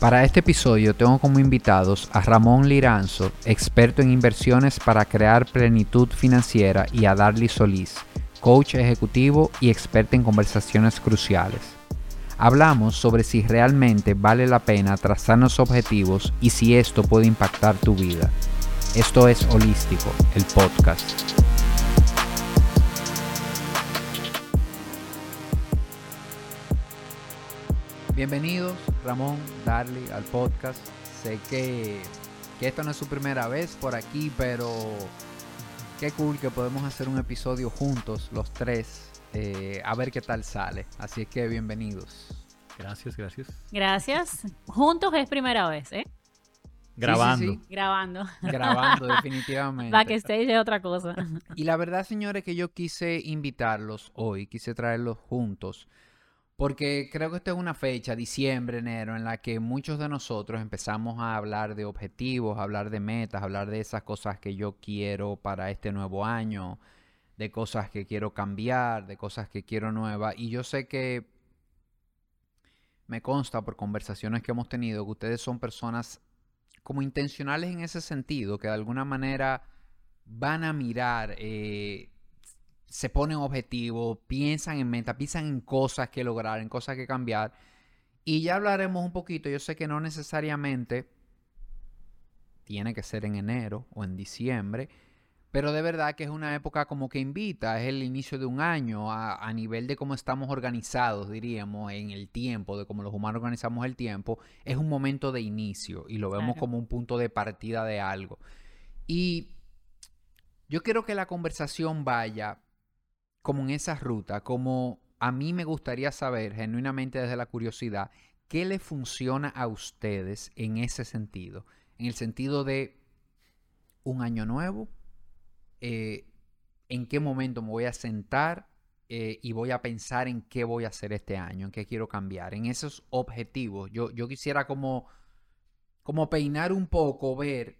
Para este episodio tengo como invitados a Ramón Liranzo, experto en inversiones para crear plenitud financiera, y a Darly Solís, coach ejecutivo y experta en conversaciones cruciales. Hablamos sobre si realmente vale la pena trazarnos objetivos y si esto puede impactar tu vida. Esto es Holístico, el podcast. Bienvenidos, Ramón, Darly, al podcast. Sé que, que esto no es su primera vez por aquí, pero qué cool que podemos hacer un episodio juntos, los tres, eh, a ver qué tal sale. Así es que bienvenidos. Gracias, gracias. Gracias. Juntos es primera vez, ¿eh? Grabando. Sí, sí, sí. Grabando. Grabando, definitivamente. Backstage es otra cosa. Y la verdad, señores, que yo quise invitarlos hoy, quise traerlos juntos, porque creo que esta es una fecha, diciembre, enero, en la que muchos de nosotros empezamos a hablar de objetivos, a hablar de metas, a hablar de esas cosas que yo quiero para este nuevo año, de cosas que quiero cambiar, de cosas que quiero nuevas. Y yo sé que me consta por conversaciones que hemos tenido que ustedes son personas como intencionales en ese sentido, que de alguna manera van a mirar, eh, se ponen objetivos, piensan en meta, piensan en cosas que lograr, en cosas que cambiar. Y ya hablaremos un poquito, yo sé que no necesariamente tiene que ser en enero o en diciembre, pero de verdad que es una época como que invita, es el inicio de un año a, a, nivel de cómo estamos organizados, diríamos, en el tiempo, de cómo los humanos organizamos el tiempo, es un momento de inicio y lo vemos Claro. como un punto de partida de algo. Y yo quiero que la conversación vaya como en esa ruta, como a mí me gustaría saber, genuinamente desde la curiosidad, qué le funciona a ustedes en ese sentido, en el sentido de un año nuevo, eh, en qué momento me voy a sentar eh, y voy a pensar en qué voy a hacer este año, en qué quiero cambiar, en esos objetivos. Yo, yo quisiera como, como peinar un poco, ver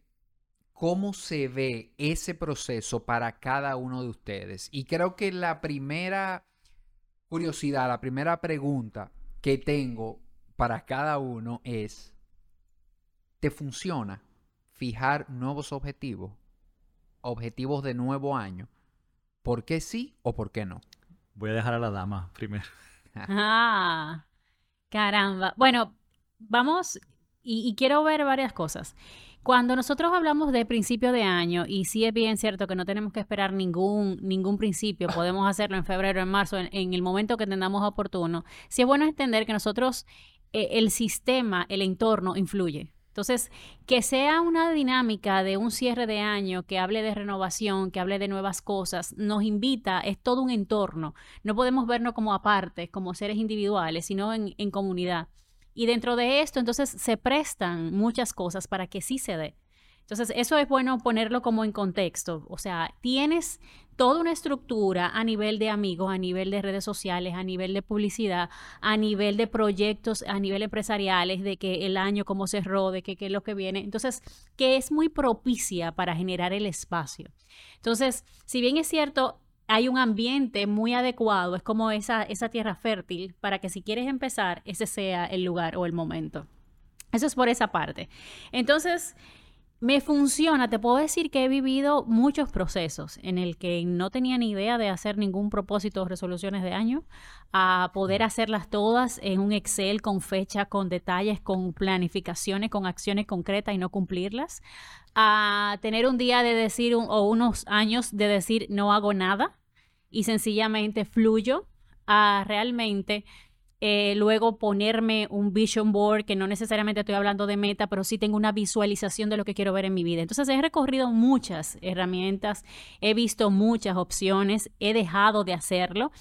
cómo se ve ese proceso para cada uno de ustedes. Y creo que la primera curiosidad, la primera pregunta que tengo para cada uno es, ¿te funciona fijar nuevos objetivos? Objetivos de nuevo año. ¿Por qué sí o por qué no? Voy a dejar a la dama primero. Ah, caramba. Bueno, vamos y, y quiero ver varias cosas. Cuando nosotros hablamos de principio de año, y sí es bien cierto que no tenemos que esperar ningún, ningún principio, podemos hacerlo en febrero, en marzo, en, el momento que entendamos oportuno, sí es bueno entender que nosotros, eh, el sistema, el entorno influye. Entonces, que sea una dinámica de un cierre de año que hable de renovación, que hable de nuevas cosas, nos invita, es todo un entorno. No podemos vernos como aparte, como seres individuales, sino en comunidad. Y dentro de esto, entonces, se prestan muchas cosas para que sí se dé. Entonces, eso es bueno ponerlo como en contexto. O sea, tienes toda una estructura a nivel de amigos, a nivel de redes sociales, a nivel de publicidad, a nivel de proyectos, a nivel empresariales, de que el año cómo cerró, de que qué es lo que viene. Entonces, que es muy propicia para generar el espacio. Entonces, si bien es cierto, hay un ambiente muy adecuado, es como esa, esa tierra fértil para que si quieres empezar, ese sea el lugar o el momento. Eso es por esa parte. Entonces, me funciona, te puedo decir que he vivido muchos procesos en el que no tenía ni idea de hacer ningún propósito o resoluciones de año, a poder hacerlas todas en un Excel con fecha, con detalles, con planificaciones, con acciones concretas y no cumplirlas, a tener un día de decir o unos años de decir no hago nada y sencillamente fluyo, a realmente eh, luego ponerme un vision board, que no necesariamente estoy hablando de meta, pero sí tengo una visualización de lo que quiero ver en mi vida. Entonces he recorrido muchas herramientas, he visto muchas opciones, he dejado de hacerlo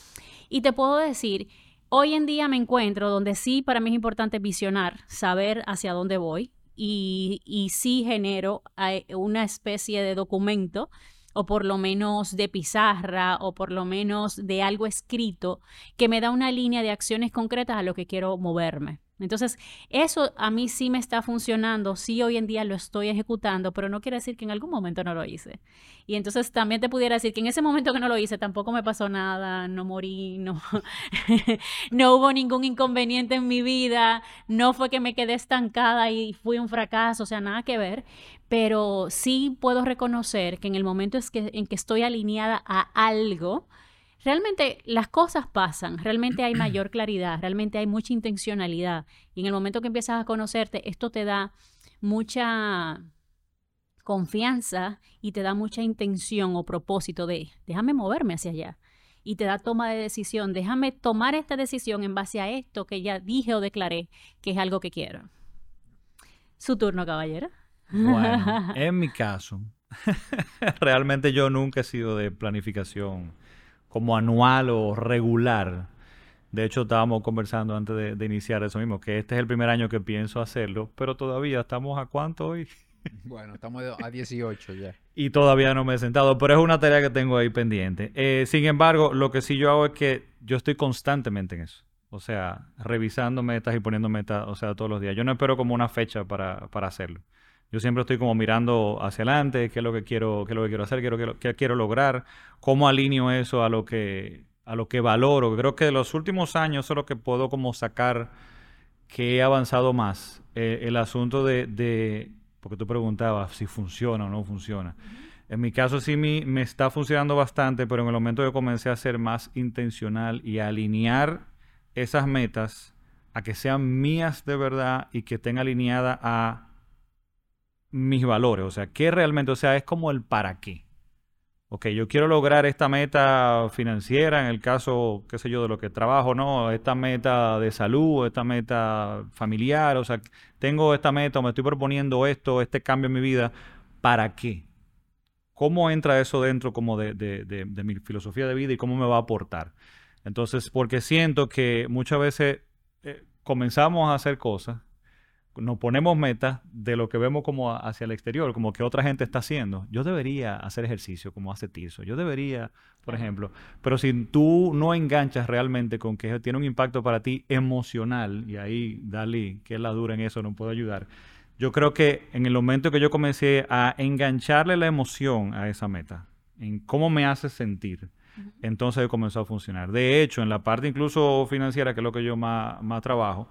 y te puedo decir, hoy en día me encuentro donde sí para mí es importante visionar, saber hacia dónde voy y, y sí genero eh, una especie de documento o por lo menos de pizarra o por lo menos de algo escrito que me da una línea de acciones concretas a lo que quiero moverme. Entonces, eso a mí sí me está funcionando, sí hoy en día lo estoy ejecutando, pero no quiere decir que en algún momento no lo hice. Y entonces también te pudiera decir que en ese momento que no lo hice tampoco me pasó nada, no morí, no, no hubo ningún inconveniente en mi vida, no fue que me quedé estancada y fui un fracaso, o sea, nada que ver, pero sí puedo reconocer que en el momento en que estoy alineada a algo, realmente las cosas pasan, realmente hay mayor claridad, realmente hay mucha intencionalidad. Y en el momento que empiezas a conocerte, esto te da mucha confianza y te da mucha intención o propósito de déjame moverme hacia allá. Y te da toma de decisión, déjame tomar esta decisión en base a esto que ya dije o declaré que es algo que quiero. Su turno, caballero. Bueno, en mi caso, realmente yo nunca he sido de planificación como anual o regular. De hecho, estábamos conversando antes de, iniciar eso mismo, que este es el primer año que pienso hacerlo, pero todavía estamos a cuánto hoy. Bueno, estamos a 18 ya. Y todavía no me he sentado, pero es una tarea que tengo ahí pendiente. Eh, sin embargo, lo que sí yo hago es que yo estoy constantemente en eso. O sea, revisando metas y poniendo metas, o sea, todos los días. Yo no espero como una fecha para, para hacerlo. Yo siempre estoy como mirando hacia adelante, qué es lo que quiero, qué es lo que quiero hacer, qué, quiero lograr, cómo alineo eso a lo que a lo que valoro. Creo que de los últimos años es lo que puedo como sacar que he avanzado más. Eh, el asunto de, porque tú preguntabas si funciona o no funciona. En mi caso sí me, me está funcionando bastante, pero en el momento que comencé a ser más intencional y a alinear esas metas a que sean mías de verdad y que estén alineadas a mis valores, o sea, ¿qué realmente, o sea, es como el para qué? Ok, yo quiero lograr esta meta financiera, en el caso, qué sé yo, de lo que trabajo, ¿no? Esta meta de salud, esta meta familiar, o sea, tengo esta meta, me estoy proponiendo esto, este cambio en mi vida, ¿para qué? ¿Cómo entra eso dentro como de, de mi filosofía de vida y cómo me va a aportar? Entonces, porque siento que muchas veces eh, comenzamos a hacer cosas nos ponemos metas de lo que vemos como hacia el exterior, como que otra gente está haciendo. Yo debería hacer ejercicio como hace Tirso. Yo debería, por ejemplo. Pero si tú no enganchas realmente con que tiene un impacto para ti emocional, y ahí Dali, que es la dura en eso, no puedo ayudar. Yo creo que en el momento que yo comencé a engancharle la emoción a esa meta, en cómo me hace sentir, entonces comenzó a funcionar. De hecho, en la parte incluso financiera, que es lo que yo más, más trabajo,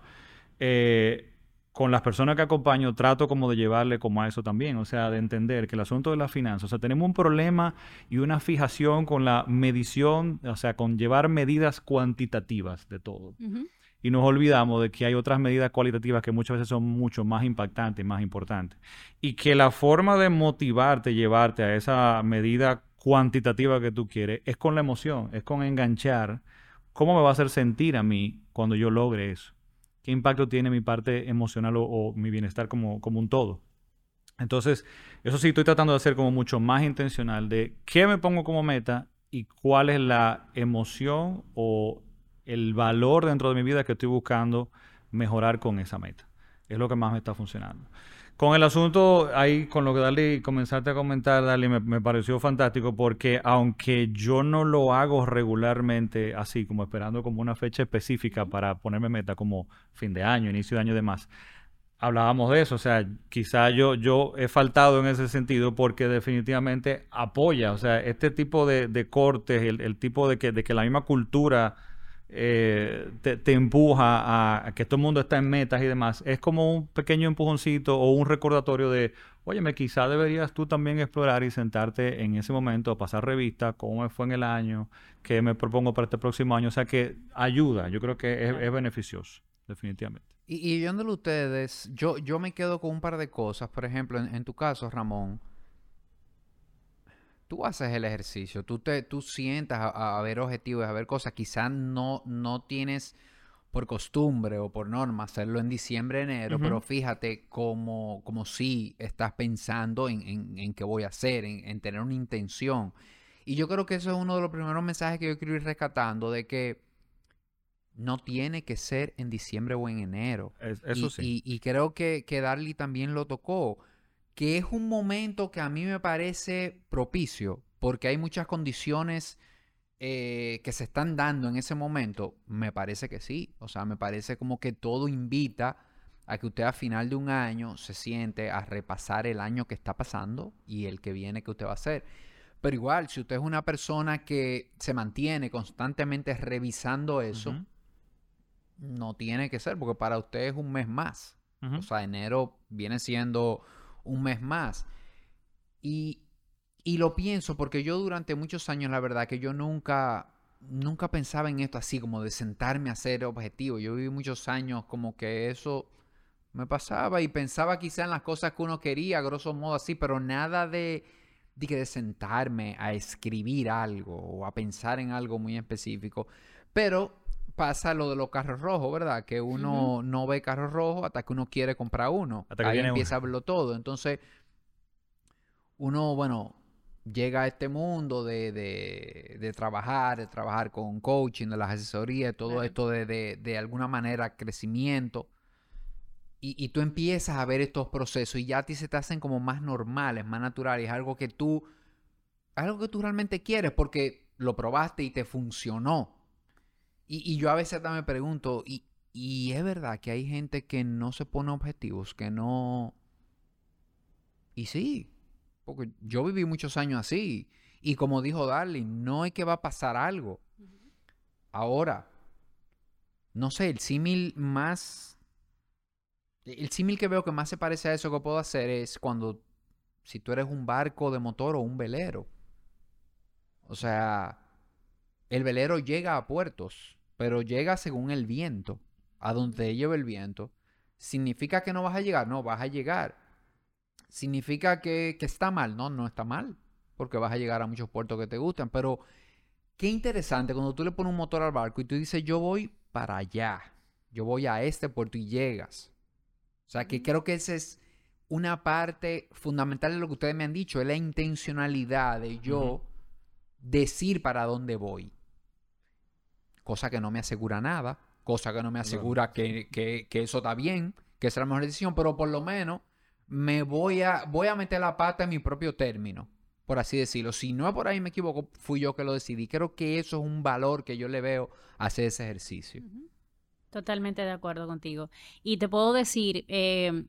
eh, con las personas que acompaño trato como de llevarle como a eso también, o sea, de entender que el asunto de la finanzas, o sea, tenemos un problema y una fijación con la medición, o sea, con llevar medidas cuantitativas de todo. Y nos olvidamos de que hay otras medidas cualitativas que muchas veces son mucho más impactantes, más importantes. Y que la forma de motivarte, llevarte a esa medida cuantitativa que tú quieres, es con la emoción, es con enganchar cómo me va a hacer sentir a mí cuando yo logre eso qué impacto tiene mi parte emocional o, mi bienestar como, como un todo. Entonces, eso sí, estoy tratando de hacer como mucho más intencional de qué me pongo como meta y cuál es la emoción o el valor dentro de mi vida que estoy buscando mejorar con esa meta. Es lo que más me está funcionando. Con el asunto, ahí con lo que Dali comenzaste a comentar, Dali, me, pareció fantástico porque aunque yo no lo hago regularmente así, como esperando como una fecha específica para ponerme meta como fin de año, inicio de año y demás, hablábamos de eso, o sea, quizá yo, yo he faltado en ese sentido porque definitivamente apoya, o sea, este tipo de, cortes, el, el tipo de que, de que la misma cultura eh, te, empuja a, que todo el mundo está en metas y demás, es como un pequeño empujoncito o un recordatorio de, óyeme, quizá deberías tú también explorar y sentarte en ese momento a pasar revista, cómo me fue en el año, qué me propongo para este próximo año, o sea que ayuda, yo creo que es, beneficioso, definitivamente. Y, y viéndolo ustedes, yo, yo me quedo con un par de cosas, por ejemplo, en tu caso, Ramón, tú haces el ejercicio, tú, te, tú sientas a, ver objetivos, a ver cosas, quizás no, no tienes por costumbre o por norma hacerlo en diciembre, enero, pero fíjate como, como si estás pensando en, en, qué voy a hacer, en, tener una intención. Y yo creo que eso es uno de los primeros mensajes que yo quiero ir rescatando, de que no tiene que ser en diciembre o en enero. eso sí. Y, creo que, que Darly también lo tocó que es un momento que a mí me parece propicio, porque hay muchas condiciones eh, que se están dando en ese momento, me parece que sí. O sea, me parece como que todo invita a que usted a final de un año se siente a repasar el año que está pasando y el que viene que usted va a hacer. Pero igual, si usted es una persona que se mantiene constantemente revisando eso, no tiene que ser, porque para usted es un mes más. O sea, enero viene siendo un mes más. Y, y lo pienso porque yo durante muchos años, la verdad, que yo nunca, nunca pensaba en esto así, como de sentarme a hacer objetivos. Yo viví muchos años como que eso me pasaba y pensaba quizá en las cosas que uno quería, grosso modo así, pero nada de, de, de sentarme a escribir algo o a pensar en algo muy específico. Pero pasa lo de los carros rojos, ¿verdad? Que uno no ve carros rojos hasta que uno quiere comprar uno. Hasta que Ahí empieza a verlo todo. Entonces, uno, bueno, llega a este mundo de, de, de, trabajar, de trabajar con coaching, de las asesorías, todo esto de, de, de alguna manera crecimiento y, tú empiezas a ver estos procesos y ya a ti se te hacen como más normales, más naturales, algo que tú, algo que tú realmente quieres porque lo probaste y te funcionó. Y, yo a veces me pregunto, y, y es verdad que hay gente que no se pone objetivos, que no... Y sí, porque yo viví muchos años así. Y como dijo Darling, no es que va a pasar algo. Ahora, no sé, el símil más el símil que veo que más se parece a eso que puedo hacer es cuando, si tú eres un barco de motor o un velero. O sea, el velero llega a puertos, pero llega según el viento, a donde lleva el viento. ¿Significa que no vas a llegar? No, vas a llegar. ¿Significa que, que está mal? No, no está mal, porque vas a llegar a muchos puertos que te gustan, pero qué interesante cuando tú le pones un motor al barco y tú dices, yo voy para allá, yo voy a este puerto y llegas. O sea, que creo que esa es una parte fundamental de lo que ustedes me han dicho, es la intencionalidad de yo decir para dónde voy. Cosa que no me asegura nada, cosa que no me asegura que, que, que, eso está bien, que es la mejor decisión, pero por lo menos me voy a, voy a meter la pata en mi propio término, por así decirlo. Si no es por ahí me equivoco, fui yo que lo decidí. Creo que eso es un valor que yo le veo a hacer ese ejercicio. Totalmente de acuerdo contigo. Y te puedo decir, eh,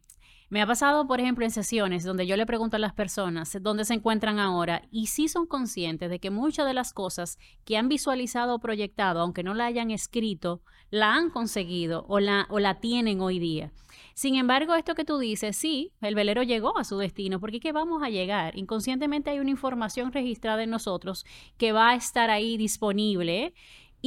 me ha pasado, por ejemplo, en sesiones donde yo le pregunto a las personas dónde se encuentran ahora y sí son conscientes de que muchas de las cosas que han visualizado o proyectado, aunque no la hayan escrito, la han conseguido o la, o la tienen hoy día. Sin embargo, esto que tú dices, sí, el velero llegó a su destino, porque ¿qué vamos a llegar? Inconscientemente hay una información registrada en nosotros que va a estar ahí disponible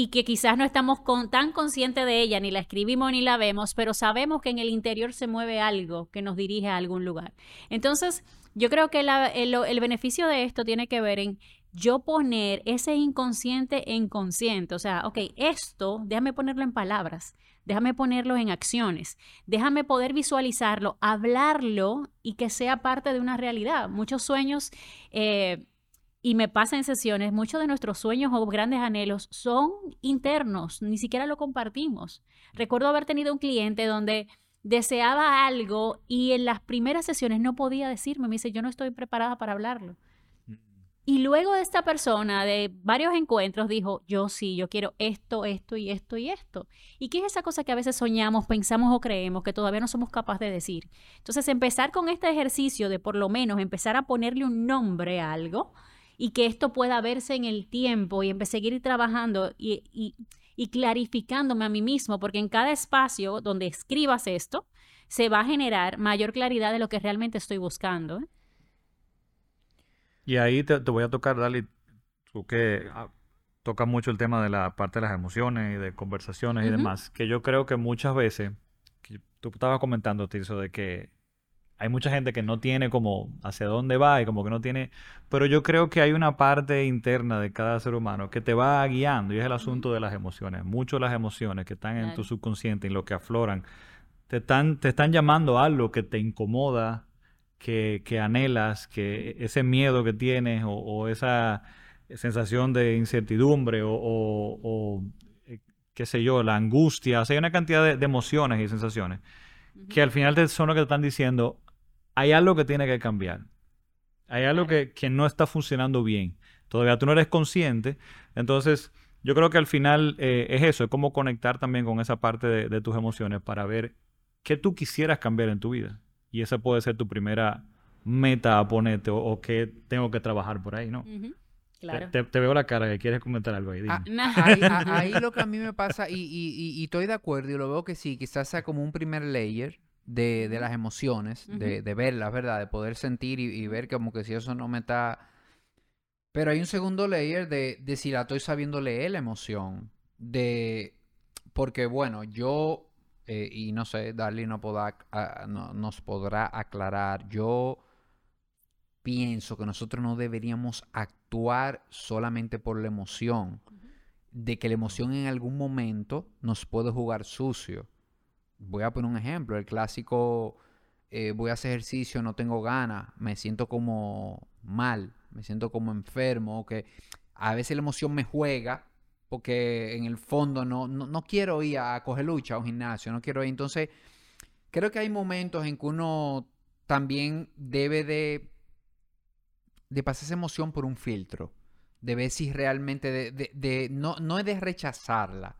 y que quizás no estamos tan conscientes de ella, ni la escribimos ni la vemos, pero sabemos que en el interior se mueve algo que nos dirige a algún lugar. Entonces, yo creo que el, beneficio de esto tiene que ver en yo poner ese inconsciente en consciente. O sea, ok, esto, déjame ponerlo en palabras, déjame ponerlo en acciones, déjame poder visualizarlo, hablarlo y que sea parte de una realidad. Muchos sueños eh, y me pasa en sesiones, muchos de nuestros sueños o grandes anhelos son internos, ni siquiera lo compartimos. Recuerdo haber tenido un cliente donde deseaba algo y en las primeras sesiones no podía decirme, me dice, yo no estoy preparada para hablarlo. Mm. Y luego de esta persona, de varios encuentros, dijo, yo sí, yo quiero esto, esto y esto y esto. ¿Y qué es esa cosa que a veces soñamos, pensamos o creemos que todavía no somos capaces de decir? Entonces, empezar con este ejercicio de por lo menos empezar a ponerle un nombre a algo, y que esto pueda verse en el tiempo y empecé a seguir trabajando y, y, clarificándome a mí mismo, porque en cada espacio donde escribas esto, se va a generar mayor claridad de lo que realmente estoy buscando. ¿eh? Y ahí te, voy a tocar, Dali, tú que ah, tocas mucho el tema de la parte de las emociones y de conversaciones y demás, que yo creo que muchas veces, tú estabas comentando, Tirso, de que hay mucha gente que no tiene como hacia dónde va y como que no tiene, pero yo creo que hay una parte interna de cada ser humano que te va guiando y es el asunto de las emociones. Muchas las emociones que están en tu subconsciente y lo que afloran te están, te están llamando a algo que te incomoda, que, que anhelas, que ese miedo que tienes o, esa sensación de incertidumbre o, o, eh, qué sé yo, la angustia, o sea, hay una cantidad de, de emociones y sensaciones que al final te, son lo que te están diciendo, hay algo que tiene que cambiar. Hay algo que, no está funcionando bien. todavía tú no eres consciente. Entonces, yo creo que al final eh, es eso, es como conectar también con esa parte de, tus emociones para ver qué tú quisieras cambiar en tu vida. Y esa puede ser tu primera meta a ponerte o, qué tengo que trabajar por ahí, ¿no? Claro. Te, veo la cara que quieres comentar algo ahí. Ah, ahí, lo que a mí me pasa, y, y, estoy de acuerdo, y lo veo que sí, quizás sea como un primer layer de, las emociones, de, de, verlas, ¿verdad? De poder sentir y, ver como que si eso no me está pero hay un segundo layer de, de si la estoy sabiendo leer la emoción. De. Porque, bueno, yo. Eh, y no sé, Darly no, no, nos podrá aclarar. Yo pienso que nosotros no deberíamos actuar solamente por la emoción. De que la emoción en algún momento nos puede jugar sucio. Voy a poner un ejemplo. El clásico. Eh, voy a hacer ejercicio, no tengo ganas, me siento como mal me siento como enfermo, que a veces la emoción me juega, porque en el fondo no, no, quiero ir a coger lucha a un gimnasio, no quiero ir. Entonces, creo que hay momentos en que uno también debe de, de pasar esa emoción por un filtro, de ver si realmente, de, de, no, no es de rechazarla,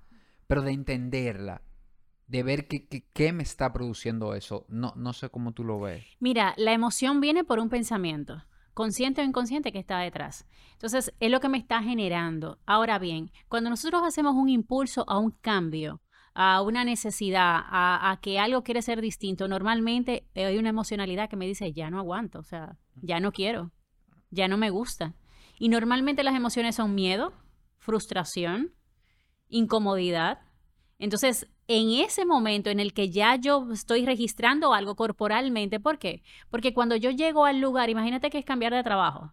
pero de entenderla de ver qué, qué, me está produciendo eso. No, no sé cómo tú lo ves. Mira, la emoción viene por un pensamiento consciente o inconsciente que está detrás. Entonces, es lo que me está generando. Ahora bien, cuando nosotros hacemos un impulso a un cambio, a una necesidad, a, que algo quiere ser distinto, normalmente hay una emocionalidad que me dice, ya no aguanto, o sea, ya no quiero, ya no me gusta. Y normalmente las emociones son miedo, frustración, incomodidad. Entonces, en ese momento en el que ya yo estoy registrando algo corporalmente. ¿Por qué? Porque cuando yo llego al lugar, imagínate que es cambiar de trabajo.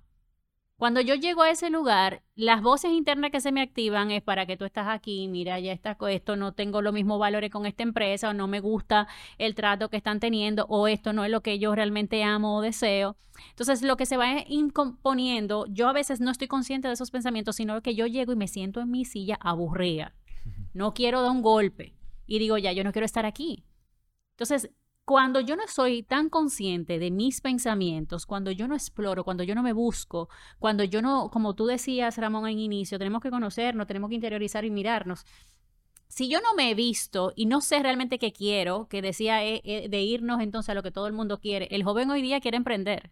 Cuando yo llego a ese lugar, las voces internas que se me activan es para que tú estás aquí, mira, ya está esto, no tengo los mismos valores con esta empresa, o no me gusta el trato que están teniendo, o esto no es lo que yo realmente amo o deseo. Entonces, lo que se va imponiendo, yo a veces no estoy consciente de esos pensamientos, sino que yo llego y me siento en mi silla aburrida. No quiero dar un golpe y digo, ya, yo no quiero estar aquí. Entonces, cuando yo no soy tan consciente de mis pensamientos, cuando yo no exploro, cuando yo no me busco, cuando yo no, como tú decías, Ramón, en inicio, tenemos que conocernos, tenemos que interiorizar y mirarnos. Si yo no me he visto y no sé realmente qué quiero, que decía eh, eh, de irnos entonces a lo que todo el mundo quiere, el joven hoy día quiere emprender.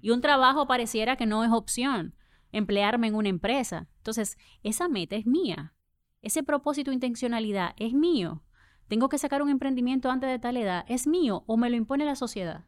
Y un trabajo pareciera que no es opción, emplearme en una empresa. Entonces, esa meta es mía. Ese propósito, intencionalidad, es mío. Tengo que sacar un emprendimiento antes de tal edad, es mío o me lo impone la sociedad.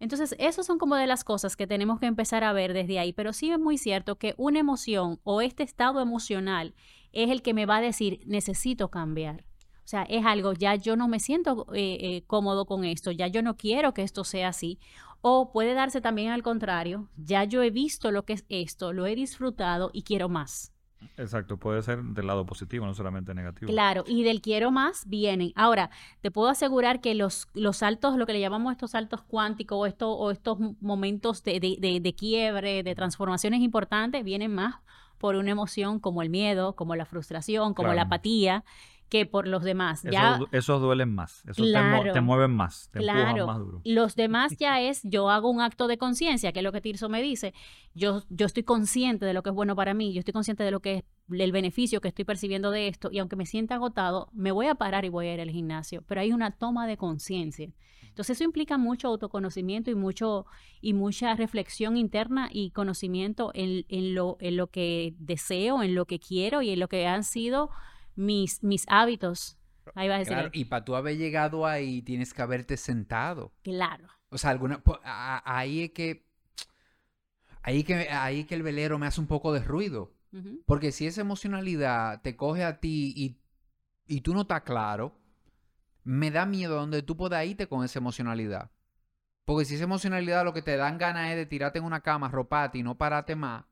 Entonces, esas son como de las cosas que tenemos que empezar a ver desde ahí, pero sí es muy cierto que una emoción o este estado emocional es el que me va a decir, necesito cambiar. O sea, es algo, ya yo no me siento eh, eh, cómodo con esto, ya yo no quiero que esto sea así. O puede darse también al contrario, ya yo he visto lo que es esto, lo he disfrutado y quiero más. Exacto, puede ser del lado positivo, no solamente negativo. Claro, y del quiero más vienen. Ahora, te puedo asegurar que los, los saltos, lo que le llamamos estos saltos cuánticos o, esto, o estos momentos de, de, de, quiebre, de transformaciones importantes, vienen más por una emoción como el miedo, como la frustración, como la apatía que por los demás. Ya, esos duelen más, esos te, mueven más, te empujan más duro. Los demás ya es, yo hago un acto de conciencia, que es lo que Tirso me dice, yo, yo estoy consciente de lo que es bueno para mí, yo estoy consciente de lo que es el beneficio que estoy percibiendo de esto, y aunque me sienta agotado, me voy a parar y voy a ir al gimnasio, pero hay una toma de conciencia. Entonces eso implica mucho autoconocimiento y mucho y mucha reflexión interna y conocimiento en, en, lo, en lo que deseo, en lo que quiero y en lo que han sido mis, mis hábitos. Ahí va a decir. y para tú haber llegado ahí, tienes que haberte sentado. Claro. O sea, alguna, ahí es que, ahí que, ahí que el velero me hace un poco de ruido. Porque si esa emocionalidad te coge a ti y, y tú no estás claro, me da miedo donde tú puedas irte con esa emocionalidad. Porque si esa emocionalidad lo que te dan ganas es de tirarte en una cama, roparte y no pararte más,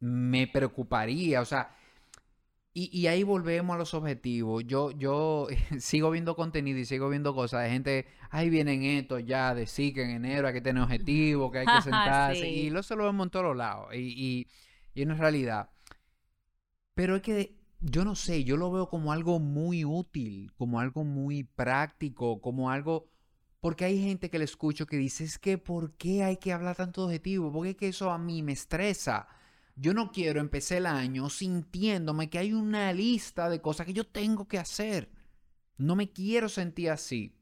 me preocuparía. O sea, y, ahí volvemos a los objetivos. Yo, yo sigo viendo contenido y sigo viendo cosas de gente, ahí vienen estos ya, de sí que en enero hay que tener objetivos, que hay que sentarse. Y eso lo vemos en todos lados. Y, y, y es una realidad. Pero es que yo no sé, yo lo veo como algo muy útil, como algo muy práctico, como algo... Porque hay gente que le escucho que dice, es que ¿por qué hay que hablar tanto de objetivo? Porque es que eso a mí me estresa. Yo no quiero empezar el año sintiéndome que hay una lista de cosas que yo tengo que hacer. No me quiero sentir así.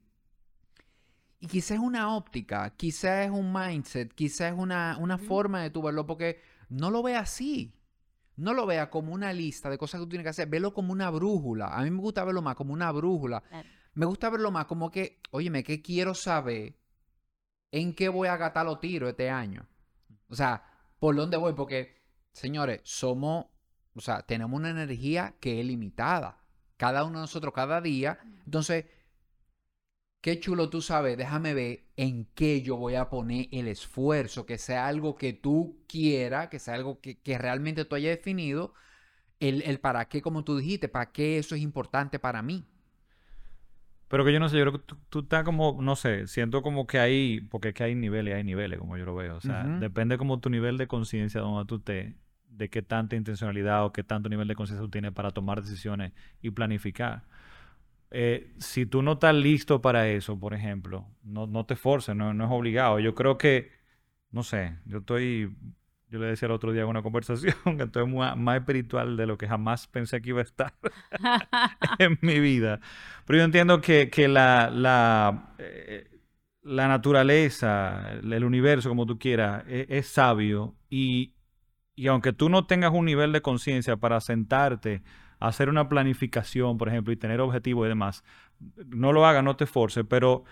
Y quizás es una óptica, quizás es un mindset, quizás es una, una forma de tu verlo, porque no lo ve así. No lo vea como una lista de cosas que tú tienes que hacer, velo como una brújula. A mí me gusta verlo más como una brújula. Me gusta verlo más como que, óyeme, ¿qué quiero saber? ¿En qué voy a gastar los tiros este año? O sea, ¿por dónde voy? Porque, señores, somos, o sea, tenemos una energía que es limitada. Cada uno de nosotros, cada día. Entonces, qué chulo tú sabes, déjame ver en qué yo voy a poner el esfuerzo, que sea algo que tú quieras, que sea algo que, realmente tú hayas definido, el, para qué, como tú dijiste, para qué eso es importante para mí. Pero que yo no sé, yo creo que tú, estás como, no sé, siento como que hay, porque es que hay niveles y hay niveles, como yo lo veo. O sea, depende como tu nivel de conciencia donde tú te, de qué tanta intencionalidad o qué tanto nivel de conciencia tú tienes para tomar decisiones y planificar. Eh, si tú no estás listo para eso, por ejemplo, no, no te forces, no, no, es obligado. Yo creo que, no sé, yo estoy, yo le decía el otro día en una conversación que estoy más espiritual de lo que jamás pensé que iba a estar en mi vida. Pero yo entiendo que, que la, la, eh, la, naturaleza, el universo, como tú quieras, es, es sabio y, y aunque tú no tengas un nivel de conciencia para sentarte hacer una planificación, por ejemplo, y tener objetivos y demás, no lo hagas, no te forces, pero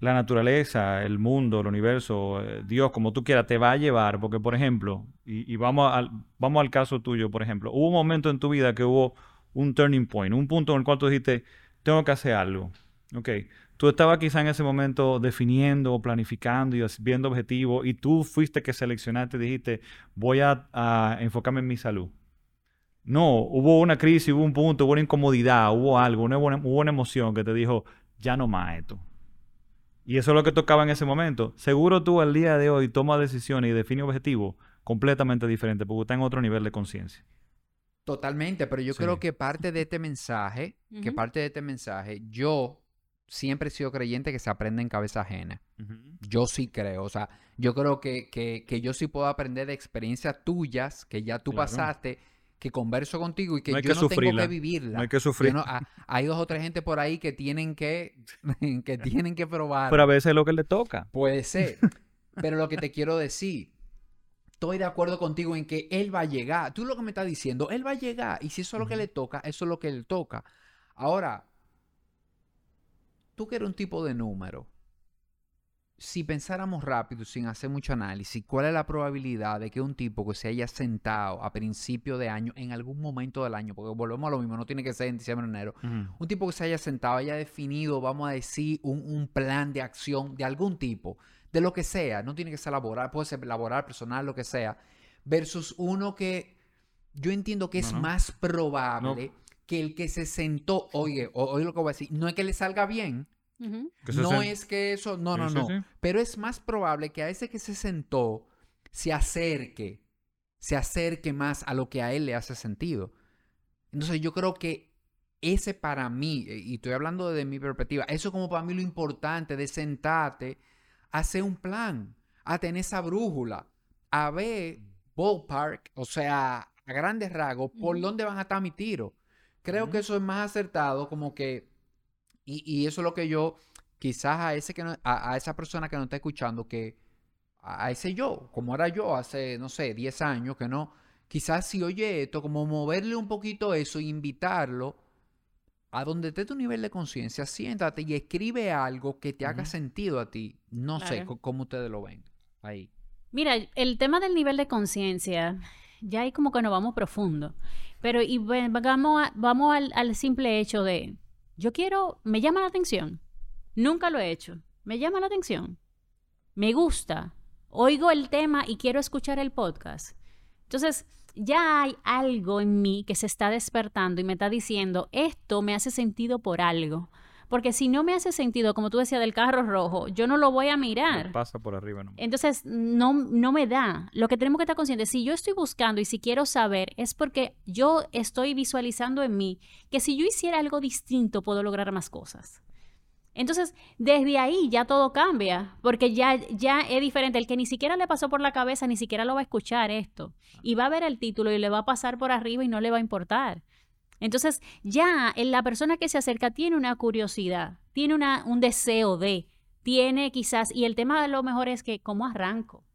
la naturaleza, el mundo, el universo, eh, Dios, como tú quieras, te va a llevar, porque por ejemplo, y, vamos, al, vamos al caso tuyo, por ejemplo, hubo un momento en tu vida que hubo un turning point, un punto en el cual tú dijiste, tengo que hacer algo. Ok, tú estabas quizá en ese momento definiendo, planificando y viendo objetivos y tú fuiste que seleccionaste y dijiste, voy a enfocarme en mi salud. No, hubo una crisis, hubo un punto, hubo una incomodidad, hubo algo, hubo una emoción que te dijo, ya no más esto. Y eso es lo que tocaba en ese momento. Seguro tú al día de hoy tomas decisiones y defines objetivos completamente diferentes porque está en otro nivel de conciencia. Totalmente, pero yo creo que parte de este mensaje, que parte de este mensaje, yo siempre he sido creyente que se aprende en cabeza ajena. Yo sí creo, o sea, yo creo que, que, yo sí puedo aprender de experiencias tuyas que ya tú pasaste que converso contigo y que yo no tengo que vivirla. No hay que sufrir. hay dos o tres gente por ahí que tienen que, que tienen que probar. Pero a veces es lo que le toca. Puede ser. Pero lo que te quiero decir, estoy de acuerdo contigo en que él va a llegar. Tú lo que me estás diciendo, él va a llegar. Y si eso es lo que le toca, eso es lo que le toca. Ahora, tú que eres un tipo de número, si pensáramos rápido, sin hacer mucho análisis, ¿cuál es la probabilidad de que un tipo que se haya sentado a principio de año, en algún momento del año, porque volvemos a lo mismo, no tiene que ser en diciembre o enero, un tipo que se haya sentado, haya definido, vamos a decir, un, plan de acción de algún tipo, de lo que sea, no tiene que ser laboral, puede ser laboral, personal, lo que sea, versus uno que yo entiendo que es más probable que el que se sentó, oye, oye lo que voy a decir, no es que le salga bien, no es que eso, no, no, no. Pero es más probable que a ese que se sentó se acerque, se acerque más a lo que a él le hace sentido. Entonces yo creo que ese para mí, eh, y estoy hablando de mi perspectiva, eso como para mí lo importante de sentarte, hacer un plan, a tener esa brújula, a ver ballpark, o sea, a grandes rasgos, por dónde van a estar mi tiro. Creo que eso es más acertado, como que y, eso es lo que yo, quizás a, ese que a, esa persona que no está escuchando, que a, ese yo, como era yo hace, no sé, 10 años, que no, quizás si oye esto, como moverle un poquito eso e invitarlo a donde esté tu nivel de conciencia, siéntate y escribe algo que te haga sentido a ti. No sé cómo ustedes lo ven ahí. Mira, el tema del nivel de conciencia, ya ahí como que nos vamos profundo. Pero y vamos, vamos al, simple hecho de yo quiero, me llama la atención. Nunca lo he hecho. Me llama la atención. Me gusta. Oigo el tema y quiero escuchar el podcast. Entonces, ya hay algo en mí que se está despertando y me está diciendo, esto me hace sentido por algo. Porque si no me hace sentido, como tú decías, del carro rojo, yo no lo voy a mirar. pasa por arriba, ¿no? Entonces, no, no me da. Lo que tenemos que estar conscientes, si yo estoy buscando y si quiero saber, es porque yo estoy visualizando en mí que si yo hiciera algo distinto, puedo lograr más cosas. Entonces, desde ahí ya todo cambia, porque ya, ya es diferente. El que ni siquiera le pasó por la cabeza, ni siquiera lo va a escuchar esto. Y va a ver el título y le va a pasar por arriba y no le va a importar. Entonces, ya la persona que se acerca tiene una curiosidad, tiene una, un deseo de, tiene quizás, y el tema de lo mejor es que, ¿cómo arranco?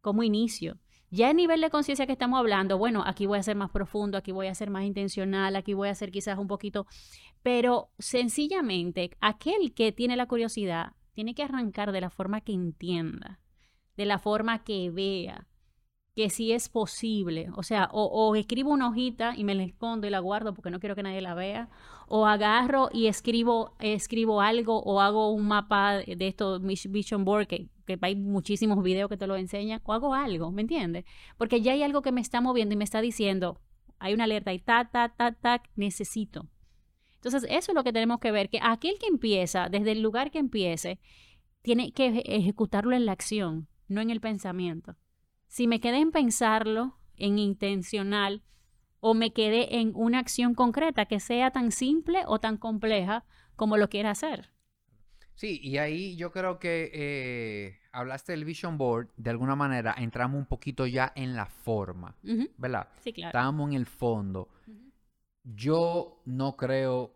¿Cómo inicio? Ya a nivel de conciencia que estamos hablando, bueno, aquí voy a ser más profundo, aquí voy a ser más intencional, aquí voy a ser quizás un poquito, pero sencillamente aquel que tiene la curiosidad tiene que arrancar de la forma que entienda, de la forma que vea, que si es posible, o sea, o, escribo una hojita y me la escondo y la guardo porque no quiero que nadie la vea, o agarro y escribo, escribo algo o hago un mapa de esto, Vision Board, que que hay muchísimos videos que te lo enseñan, o hago algo, ¿me entiendes? Porque ya hay algo que me está moviendo y me está diciendo, hay una alerta y ta, ta, ta, ta, necesito. Entonces, eso es lo que tenemos que ver, que aquel que empieza, desde el lugar que empiece, tiene que ejecutarlo en la acción, no en el pensamiento. Si me quedé en pensarlo, en intencional, o me quedé en una acción concreta que sea tan simple o tan compleja como lo quiera hacer. Sí, y ahí yo creo que eh, hablaste del Vision Board, de alguna manera entramos un poquito ya en la forma, ¿verdad? Sí, claro. Estamos en el fondo. Yo no creo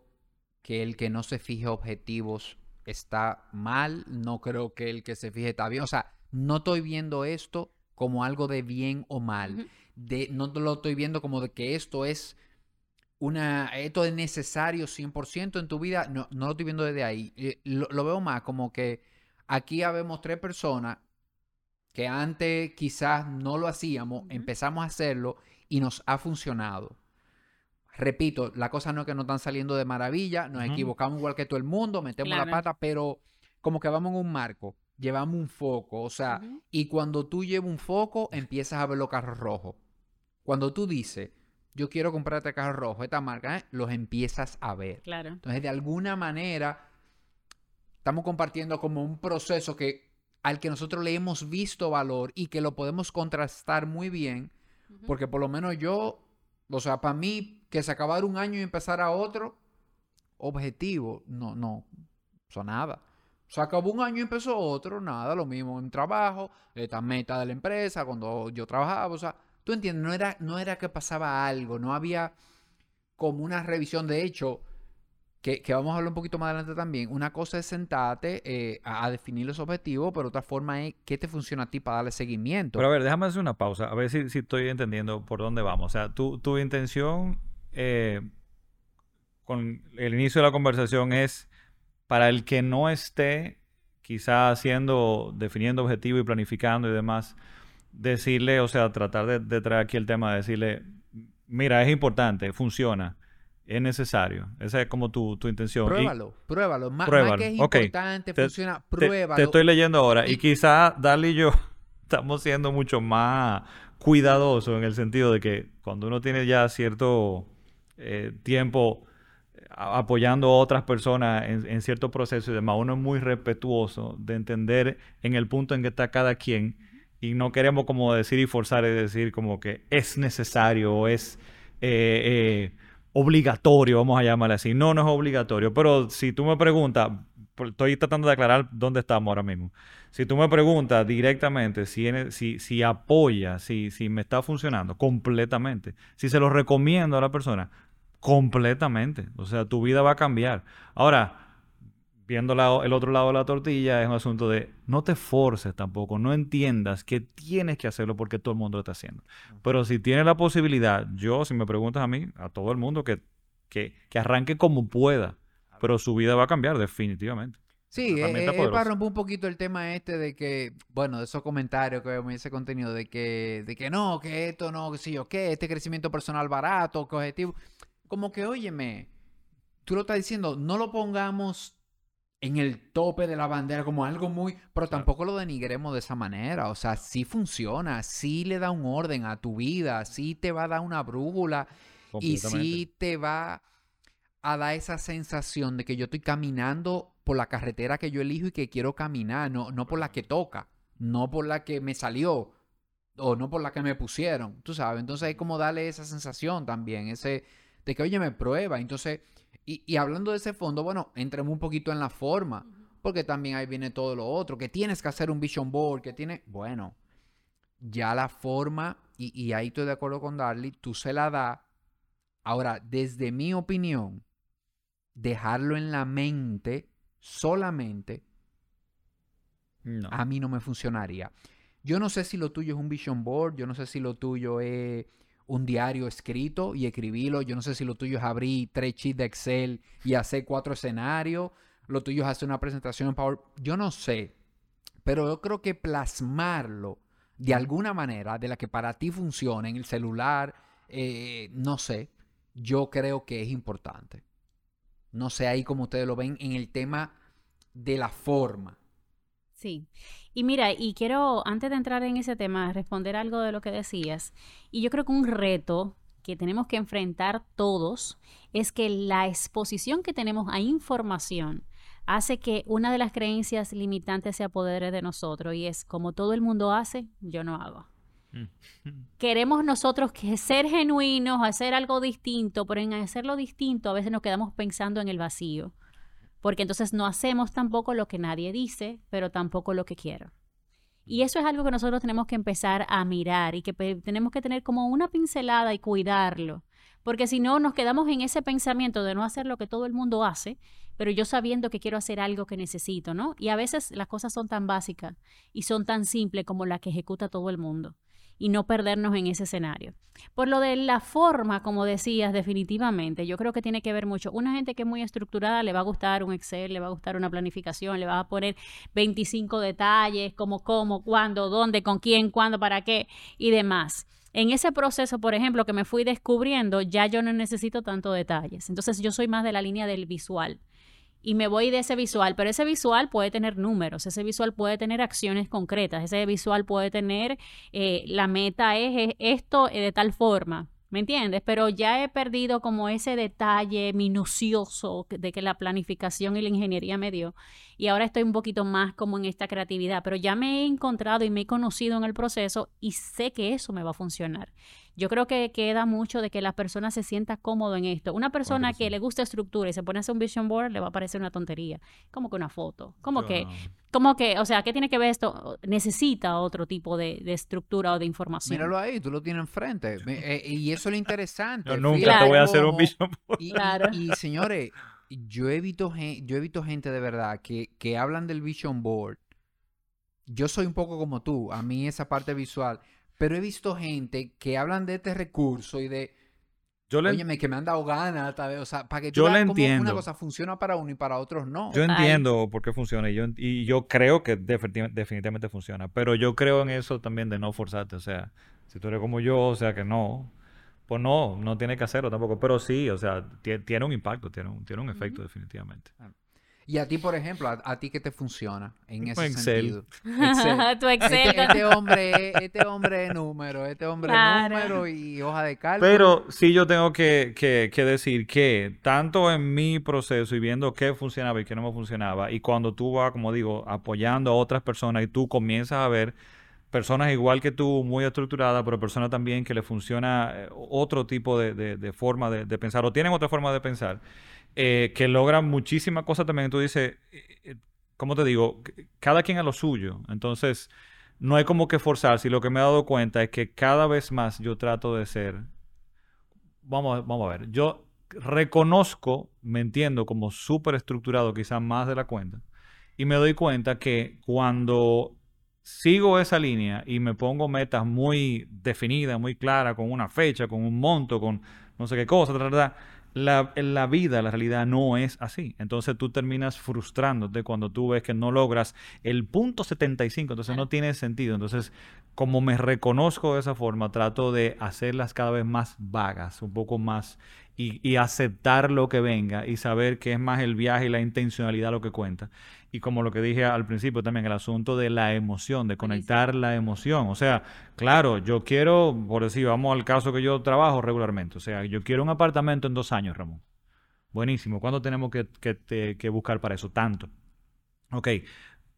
que el que no se fije objetivos está mal, no creo que el que se fije está bien, o sea, no estoy viendo esto como algo de bien o mal, de, no lo estoy viendo como de que esto es una, esto es necesario 100% en tu vida, no, no lo estoy viendo desde ahí, eh, lo, lo veo más como que Aquí habemos tres personas que antes quizás no lo hacíamos, empezamos a hacerlo y nos ha funcionado. Repito, la cosa no es que nos están saliendo de maravilla, nos equivocamos igual que todo el mundo, metemos la pata, pero como que vamos en un marco, llevamos un foco, o sea, y cuando tú llevas un foco, empiezas a ver los carros rojos. Cuando tú dices, yo quiero comprarte carro rojo, esta marca, ¿eh? los empiezas a ver. Claro. Entonces, de alguna manera, estamos compartiendo como un proceso que al que nosotros le hemos visto valor y que lo podemos contrastar muy bien, porque por lo menos yo, o sea, para mí, que se acabara un año y empezara otro, objetivo, no, no, o nada. Se acabó un año y empezó otro, nada, lo mismo en trabajo, esta meta de la empresa, cuando yo trabajaba, o sea, tú entiendes, no era, no era que pasaba algo, no había como una revisión, de hecho, que, vamos a hablar un poquito más adelante también. Una cosa es sentarte eh, a, definir los objetivos, pero otra forma es qué te funciona a ti para darle seguimiento. Pero a ver, déjame hacer una pausa, a ver si, estoy entendiendo por dónde vamos. O sea, tu, tu intención eh, con el inicio de la conversación es para el que no esté quizá haciendo, definiendo objetivos y planificando y demás, decirle, o sea, tratar de, de traer aquí el tema, de decirle, mira, es importante, funciona es necesario. Esa es como tu, intención. Pruébalo, pruébalo. Más, que es importante, funciona, pruébalo. Te, estoy leyendo ahora. Y, quizá Dali y yo estamos siendo mucho más cuidadosos en el sentido de que cuando uno tiene ya cierto eh, tiempo apoyando a otras personas en, en ciertos procesos y demás, uno es muy respetuoso de entender en el punto en que está cada quien y no queremos como decir y forzar, es decir, como que es necesario o es... Eh, eh, obligatorio, vamos a llamarle así. No, no es obligatorio, pero si tú me preguntas, estoy tratando de aclarar dónde estamos ahora mismo. Si tú me preguntas directamente si, si, si apoya, si, si me está funcionando, completamente. Si se lo recomiendo a la persona, completamente. O sea, tu vida va a cambiar. Ahora, viendo el otro lado de la tortilla, es un asunto de no te forces tampoco, no entiendas que tienes que hacerlo porque todo el mundo lo está haciendo. Pero si tienes la posibilidad, yo, si me preguntas a mí, a todo el mundo, que, que, arranque como pueda, pero su vida va a cambiar definitivamente. Sí, es, eh, para romper un poquito el tema este de que, bueno, de esos comentarios que vemos ese contenido, de que, de que no, que esto no, que sí yo qué, este crecimiento personal barato, que objetivo. Como que, óyeme, tú lo estás diciendo, no lo pongamos en el tope de la bandera como algo muy, pero tampoco lo denigremos de esa manera, o sea, sí funciona, sí le da un orden a tu vida, sí te va a dar una brújula y sí te va a dar esa sensación de que yo estoy caminando por la carretera que yo elijo y que quiero caminar, no, no por la que toca, no por la que me salió o no por la que me pusieron, tú sabes, entonces hay como darle esa sensación también, ese de que oye me prueba, entonces Y, y hablando de ese fondo, bueno, entremos un poquito en la forma, porque también ahí viene todo lo otro, que tienes que hacer un vision board, que tiene, bueno, ya la forma, y, y ahí estoy de acuerdo con Darly, tú se la da. Ahora, desde mi opinión, dejarlo en la mente solamente, No. a mí no me funcionaría. Yo no sé si lo tuyo es un vision board, yo no sé si lo tuyo es un diario escrito y escribirlo, yo no sé si lo tuyo es abrir tres sheets de Excel y hacer cuatro escenarios, lo tuyo es hacer una presentación en Power, yo no sé, pero yo creo que plasmarlo de alguna manera, de la que para ti funcione en el celular, eh, no sé, yo creo que es importante. No sé ahí como ustedes lo ven en el tema de la forma. Sí. Y mira, y quiero, antes de entrar en ese tema, responder algo de lo que decías. Y yo creo que un reto que tenemos que enfrentar todos es que la exposición que tenemos a información hace que una de las creencias limitantes se apodere de nosotros y es como todo el mundo hace, yo no hago. Mm. Queremos nosotros que ser genuinos, hacer algo distinto, pero en hacerlo distinto a veces nos quedamos pensando en el vacío porque entonces no hacemos tampoco lo que nadie dice, pero tampoco lo que quiero. Y eso es algo que nosotros tenemos que empezar a mirar y que tenemos que tener como una pincelada y cuidarlo, porque si no nos quedamos en ese pensamiento de no hacer lo que todo el mundo hace, pero yo sabiendo que quiero hacer algo que necesito, ¿no? Y a veces las cosas son tan básicas y son tan simples como la que ejecuta todo el mundo y no perdernos en ese escenario. Por lo de la forma, como decías, definitivamente, yo creo que tiene que ver mucho. Una gente que es muy estructurada le va a gustar un Excel, le va a gustar una planificación, le va a poner 25 detalles, como cómo, cuándo, dónde, con quién, cuándo, para qué y demás. En ese proceso, por ejemplo, que me fui descubriendo, ya yo no necesito tanto detalles. Entonces yo soy más de la línea del visual y me voy de ese visual, pero ese visual puede tener números, ese visual puede tener acciones concretas, ese visual puede tener, eh, la meta es, es esto eh, de tal forma, ¿me entiendes? Pero ya he perdido como ese detalle minucioso de que la planificación y la ingeniería me dio y ahora estoy un poquito más como en esta creatividad, pero ya me he encontrado y me he conocido en el proceso y sé que eso me va a funcionar. Yo creo que queda mucho de que la persona se sienta cómodo en esto. Una persona que que sí. le gusta estructura y se pone a hacer un vision board le va a parecer una tontería. Como que una foto. Como Yo que, no. como que, o sea, ¿qué tiene que ver esto? Necesita otro tipo de, de estructura o de información. Míralo ahí, tú lo tienes enfrente. Eh, y eso es lo interesante. Yo nunca te voy a hacer un vision board. Y, y- Claro. y, señores, yo he visto, gen- yo he visto gente de verdad que, que hablan del vision board. Yo soy un poco como tú, a mí esa parte visual, pero he visto gente que hablan de este recurso y de, Yo le, óyeme, que me han dado ganas, tal vez, o sea, para que tú Yo le cómo una entiendo. cosa funciona para uno y para otros no. yo entiendo por qué funciona y yo, y yo creo que definitiv- definitivamente funciona, pero yo creo en eso también de no forzarte, o sea, si tú eres como yo, o sea, que no, pues no, no tienes que hacerlo tampoco, pero sí, o sea, tie- tiene un impacto, tiene un, tiene un efecto definitivamente. Y a ti, por ejemplo, a, a ti qué te funciona en ese Excel. sentido. Excel. tu Excel. Este, este hombre, es- este hombre es número, este hombre es Claro. número y hoja de cálculo. Pero sí yo tengo que, que- que decir que tanto en mi proceso y viendo qué funcionaba y qué no me funcionaba, y cuando tú vas, como digo, apoyando a otras personas y tú comienzas a ver personas igual que tú, muy estructuradas, pero personas también que le funciona eh, otro tipo de, de- de forma de, de pensar o tienen otra forma de pensar, eh, que logran muchísimas cosas también. Tú dices, eh, eh, ¿cómo te digo? Cada quien a lo suyo. Entonces, no hay como que forzarse. Y lo que me he dado cuenta es que cada vez más yo trato de ser vamos, a- vamos a ver. Yo reconozco, me entiendo como súper estructurado, quizás más de la cuenta, y me doy cuenta que cuando sigo esa línea y me pongo metas muy definidas, muy claras, con una fecha, con un monto, con no sé qué cosa, tra, tra, tra, la, la vida, la realidad no es así. Entonces tú terminas frustrándote cuando tú ves que no logras el punto 75, entonces no tiene sentido. Entonces, como me reconozco de esa forma, trato de hacerlas cada vez más vagas, un poco más, y, y aceptar lo que venga y saber que es más el viaje y la intencionalidad lo que cuenta. Y como lo que dije al principio también, el asunto de la emoción, de conectar la emoción. O sea, claro, yo quiero, por decir, vamos al caso que yo trabajo regularmente. O sea, yo quiero un apartamento en dos años, Ramón. Buenísimo. ¿Cuándo tenemos que, que, que buscar para eso? Tanto. Ok.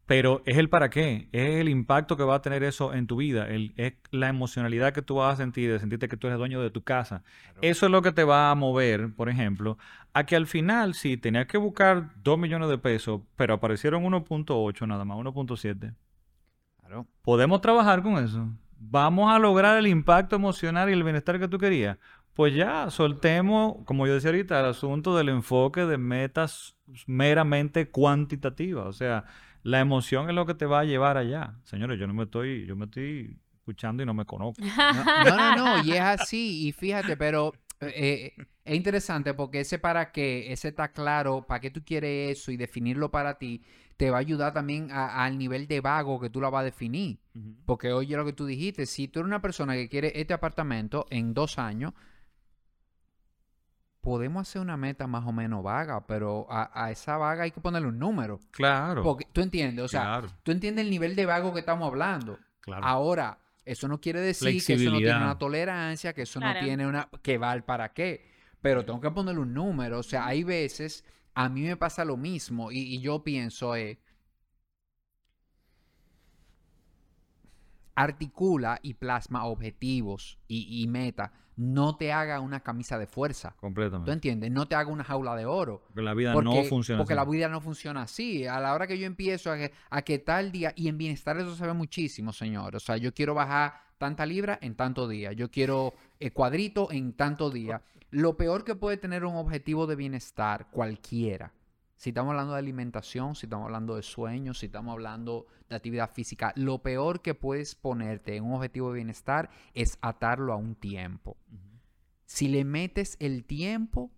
Pero es el para qué, es el impacto que va a tener eso en tu vida, el, es la emocionalidad que tú vas a sentir, de sentirte que tú eres dueño de tu casa. Eso es lo que te va a mover, por ejemplo, a que al final, si tenías que buscar 2 millones de pesos, pero aparecieron 1.8 nada más, 1.7. Claro. Podemos trabajar con eso. Vamos a lograr el impacto emocional y el bienestar que tú querías. Pues ya, soltemos, como yo decía ahorita, el asunto del enfoque de metas meramente cuantitativas. O sea, la emoción es lo que te va a llevar allá. Señores, yo no me estoy, yo me estoy escuchando y no me conozco. No, no, no, y es así, y fíjate, pero eh, es interesante porque ese para qué, ese está claro, para qué tú quieres eso y definirlo para ti, te va a ayudar también a- al nivel de vago que tú la vas a definir. Porque oye lo que tú dijiste, si tú eres una persona que quiere este apartamento en dos años, podemos hacer una meta más o menos vaga, pero a, a esa vaga hay que ponerle un número. Claro. Porque tú entiendes, o sea, claro, tú entiendes el nivel de vago que estamos hablando. claro. Ahora, eso no quiere decir que eso no tiene una tolerancia, que eso Claro. no tiene una... que va al para qué. Pero tengo que ponerle un número. O sea, hay veces, a mí me pasa lo mismo y, y yo pienso, eh, articula y plasma objetivos y, y meta. No te haga una camisa de fuerza. ¿Tú Completamente. entiendes? No te haga una jaula de oro. Porque la vida Porque, no funciona porque así. la vida no funciona así. A la hora que yo empiezo a que, a que tal día, y en bienestar eso se ve muchísimo, señor. O sea, yo quiero bajar tanta libra en tanto día. Yo quiero eh, cuadrito en tanto día. Lo peor que puede tener un objetivo de bienestar, cualquiera. Si estamos hablando de alimentación, si estamos hablando de sueños, si estamos hablando de actividad física, lo peor que puedes ponerte en un objetivo de bienestar es atarlo a un tiempo. Si le metes el tiempo,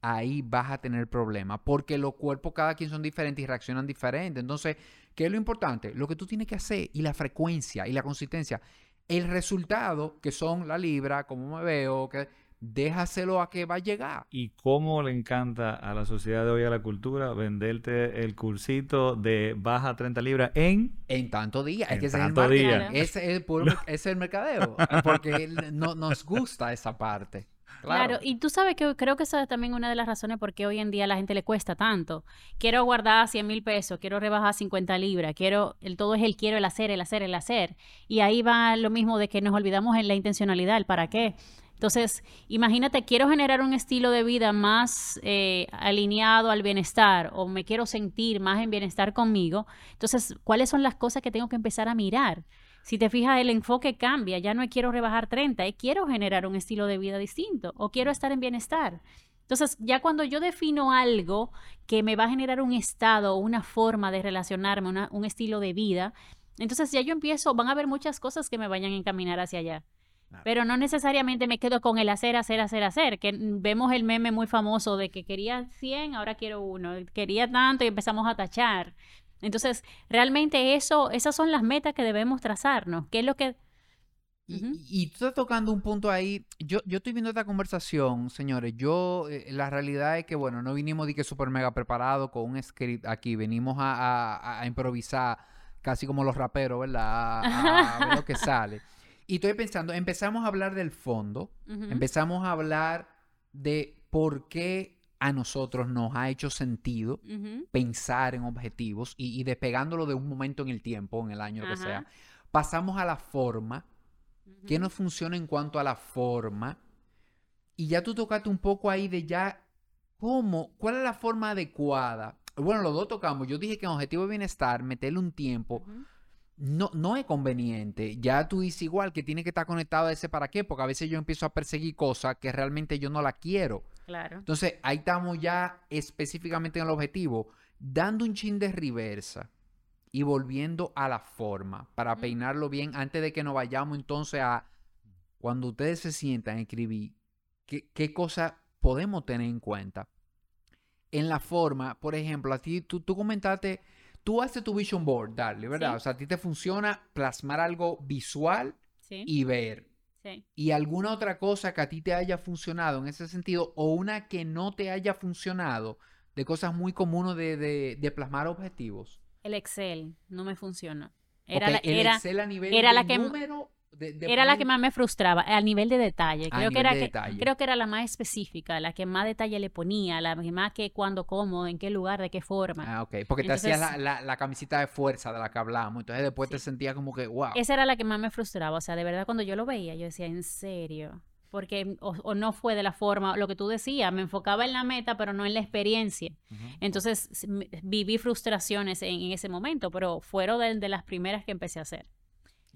ahí vas a tener problemas, porque los cuerpos cada quien son diferentes y reaccionan diferente. Entonces, ¿qué es lo importante? Lo que tú tienes que hacer y la frecuencia y la consistencia. El resultado, que son la libra, cómo me veo, que déjaselo a que va a llegar. Y cómo le encanta a la sociedad de hoy, a la cultura, venderte el cursito de baja 30 libras en... En tanto día. Es que ese es el tanto marketing. día. Claro. Ese es el, puro mer- ese es el mercadeo. Porque no, nos gusta esa parte. Claro. Claro, y tú sabes que creo que esa es también una de las razones por qué hoy en día a la gente le cuesta tanto. Quiero guardar 100 mil pesos, quiero rebajar 50 libras, quiero, el todo es el quiero, el hacer, el hacer, el hacer. Y ahí va lo mismo de que nos olvidamos en la intencionalidad, el para qué. Entonces, imagínate, quiero generar un estilo de vida más eh, alineado al bienestar o me quiero sentir más en bienestar conmigo. Entonces, ¿cuáles son las cosas que tengo que empezar a mirar? Si te fijas, el enfoque cambia. Ya no quiero rebajar 30, es quiero generar un estilo de vida distinto o quiero estar en bienestar. Entonces, ya cuando yo defino algo que me va a generar un estado una forma de relacionarme, una- un estilo de vida, entonces ya yo empiezo, van a haber muchas cosas que me vayan a encaminar hacia allá. Claro. Pero no necesariamente me quedo con el hacer, hacer, hacer, hacer, que vemos el meme muy famoso de que quería 100, ahora quiero uno, quería tanto y empezamos a tachar. Entonces, realmente eso, esas son las metas que debemos trazarnos. ¿Qué es lo que... Y, tú estás tocando un punto ahí. Yo, yo estoy viendo esta conversación, señores. Yo, eh, la realidad es que, bueno, no vinimos de que súper mega preparado con un script aquí. Venimos a, a- a improvisar, casi como los raperos, ¿verdad? A, a ver lo que sale. Y estoy pensando, empezamos a hablar del fondo. Empezamos a hablar de por qué a nosotros nos ha hecho sentido pensar en objetivos y, y despegándolo de un momento en el tiempo, en el año, lo que sea. Pasamos a la forma. ¿Qué nos funciona en cuanto a la forma? Y ya tú tocaste un poco ahí de ya, ¿cómo? ¿Cuál es la forma adecuada? Bueno, los dos tocamos. Yo dije que en objetivo de bienestar, meterle un tiempo. No, no es conveniente. Ya tú dices igual que tiene que estar conectado a ese para qué, porque a veces yo empiezo a perseguir cosas que realmente yo no la quiero. Claro. Entonces, ahí estamos ya específicamente en el objetivo, dando un chin de reversa y volviendo a la forma para peinarlo bien antes de que nos vayamos entonces a cuando ustedes se sientan a escribir, ¿qué, qué cosas podemos tener en cuenta? En la forma, por ejemplo, a ti, tú, tú comentaste, tú haces tu vision board, Darle, ¿verdad? Sí. O sea, a ti te funciona plasmar algo visual Sí. y ver sí. y alguna otra cosa que a ti te haya funcionado en ese sentido o una que no te haya funcionado de cosas muy comunes de, de- de plasmar objetivos. El Excel no me funciona. Era, Ok, la, el era, Excel a nivel era de la que- número de- de Era la que más me frustraba, al nivel de detalle. A Creo que, nivel era de que, detalle. creo que era la más específica, la que más detalle le ponía, la más que cuándo, cómo, en qué lugar, de qué forma. Ah, ok. Porque te hacías la, la, la camisita de fuerza de la que hablábamos. Entonces después te sentías como que, wow. Esa era la que más me frustraba. O sea, de verdad, cuando yo lo veía, yo decía, ¿en serio? Porque o, o no fue de la forma, lo que tú decías, me enfocaba en la meta, pero no en la experiencia. Entonces viví frustraciones en, en ese momento, pero fueron de, de las primeras que empecé a hacer.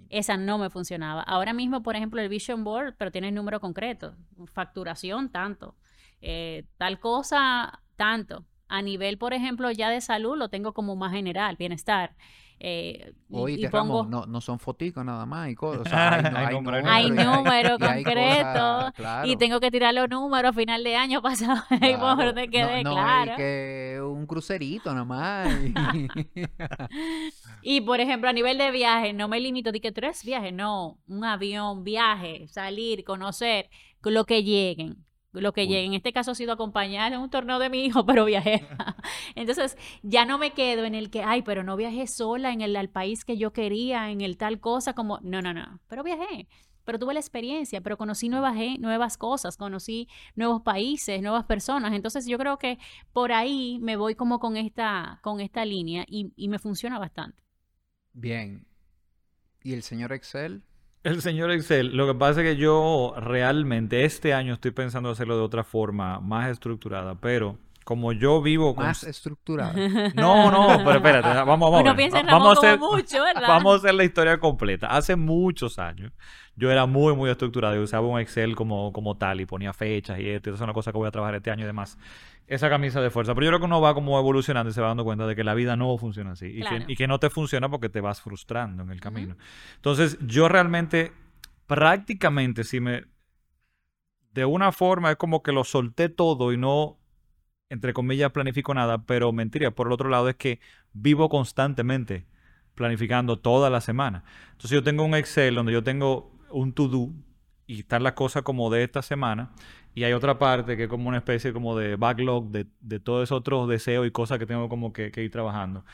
Esa no me funcionaba. Ahora mismo, por ejemplo, el Vision Board, pero tiene número concreto. Facturación, tanto. Eh, tal cosa, tanto. A nivel, por ejemplo, ya de salud, lo tengo como más general, bienestar. Eh, y- Oíste, y pongo... Ramón, no, no son foticos nada más y cosas. O sea, hay, no- Hay hay número, hay números Hay y hay- cosas, claro, tengo que tirar los números a final de año por claro. quedé, no, no claro. que un crucerito nada más. y- Y por ejemplo, a nivel de viaje, no me limito de que tres viajes, no, un avión, viaje, salir, conocer, lo que lleguen, lo que lleguen. En este caso ha sido acompañar en un torneo de mi hijo, pero viajé. Entonces, ya no me quedo en el que, ay, pero no viajé sola en el al país que yo quería, en el tal cosa, como, no, no, no, pero viajé. Pero tuve la experiencia, pero conocí nuevas, nuevas cosas, conocí nuevos países, nuevas personas. Entonces yo creo que por ahí me voy como con esta, con esta línea y, y me funciona bastante. Bien. ¿Y el señor Excel? El señor Excel, lo que pasa es que yo realmente este año estoy pensando hacerlo de otra forma, más estructurada, pero como yo vivo con... Más estructurado. No, no, pero espérate, vamos, vamos. Uno piensa en Ramón vamos a como hacer, mucho, ¿verdad? Vamos a hacer la historia completa. Hace muchos años yo era muy, muy estructurado y usaba un Excel como, como tal y ponía fechas y esto. y es una cosa que voy a trabajar este año y demás. Esa camisa de fuerza. Pero yo creo que uno va como evolucionando y se va dando cuenta de que la vida no funciona así. Y, Claro. que, y que no te funciona porque te vas frustrando en el camino. Entonces yo realmente, prácticamente, si me... De una forma es como que lo solté todo y no entre comillas, planifico nada, pero mentira, por el otro lado es que vivo constantemente planificando toda la semana. Entonces yo tengo un Excel donde yo tengo un to-do y están las cosas como de esta semana y hay otra parte que es como una especie como de backlog de, de todos esos otros deseos y cosas que tengo como que, que ir trabajando.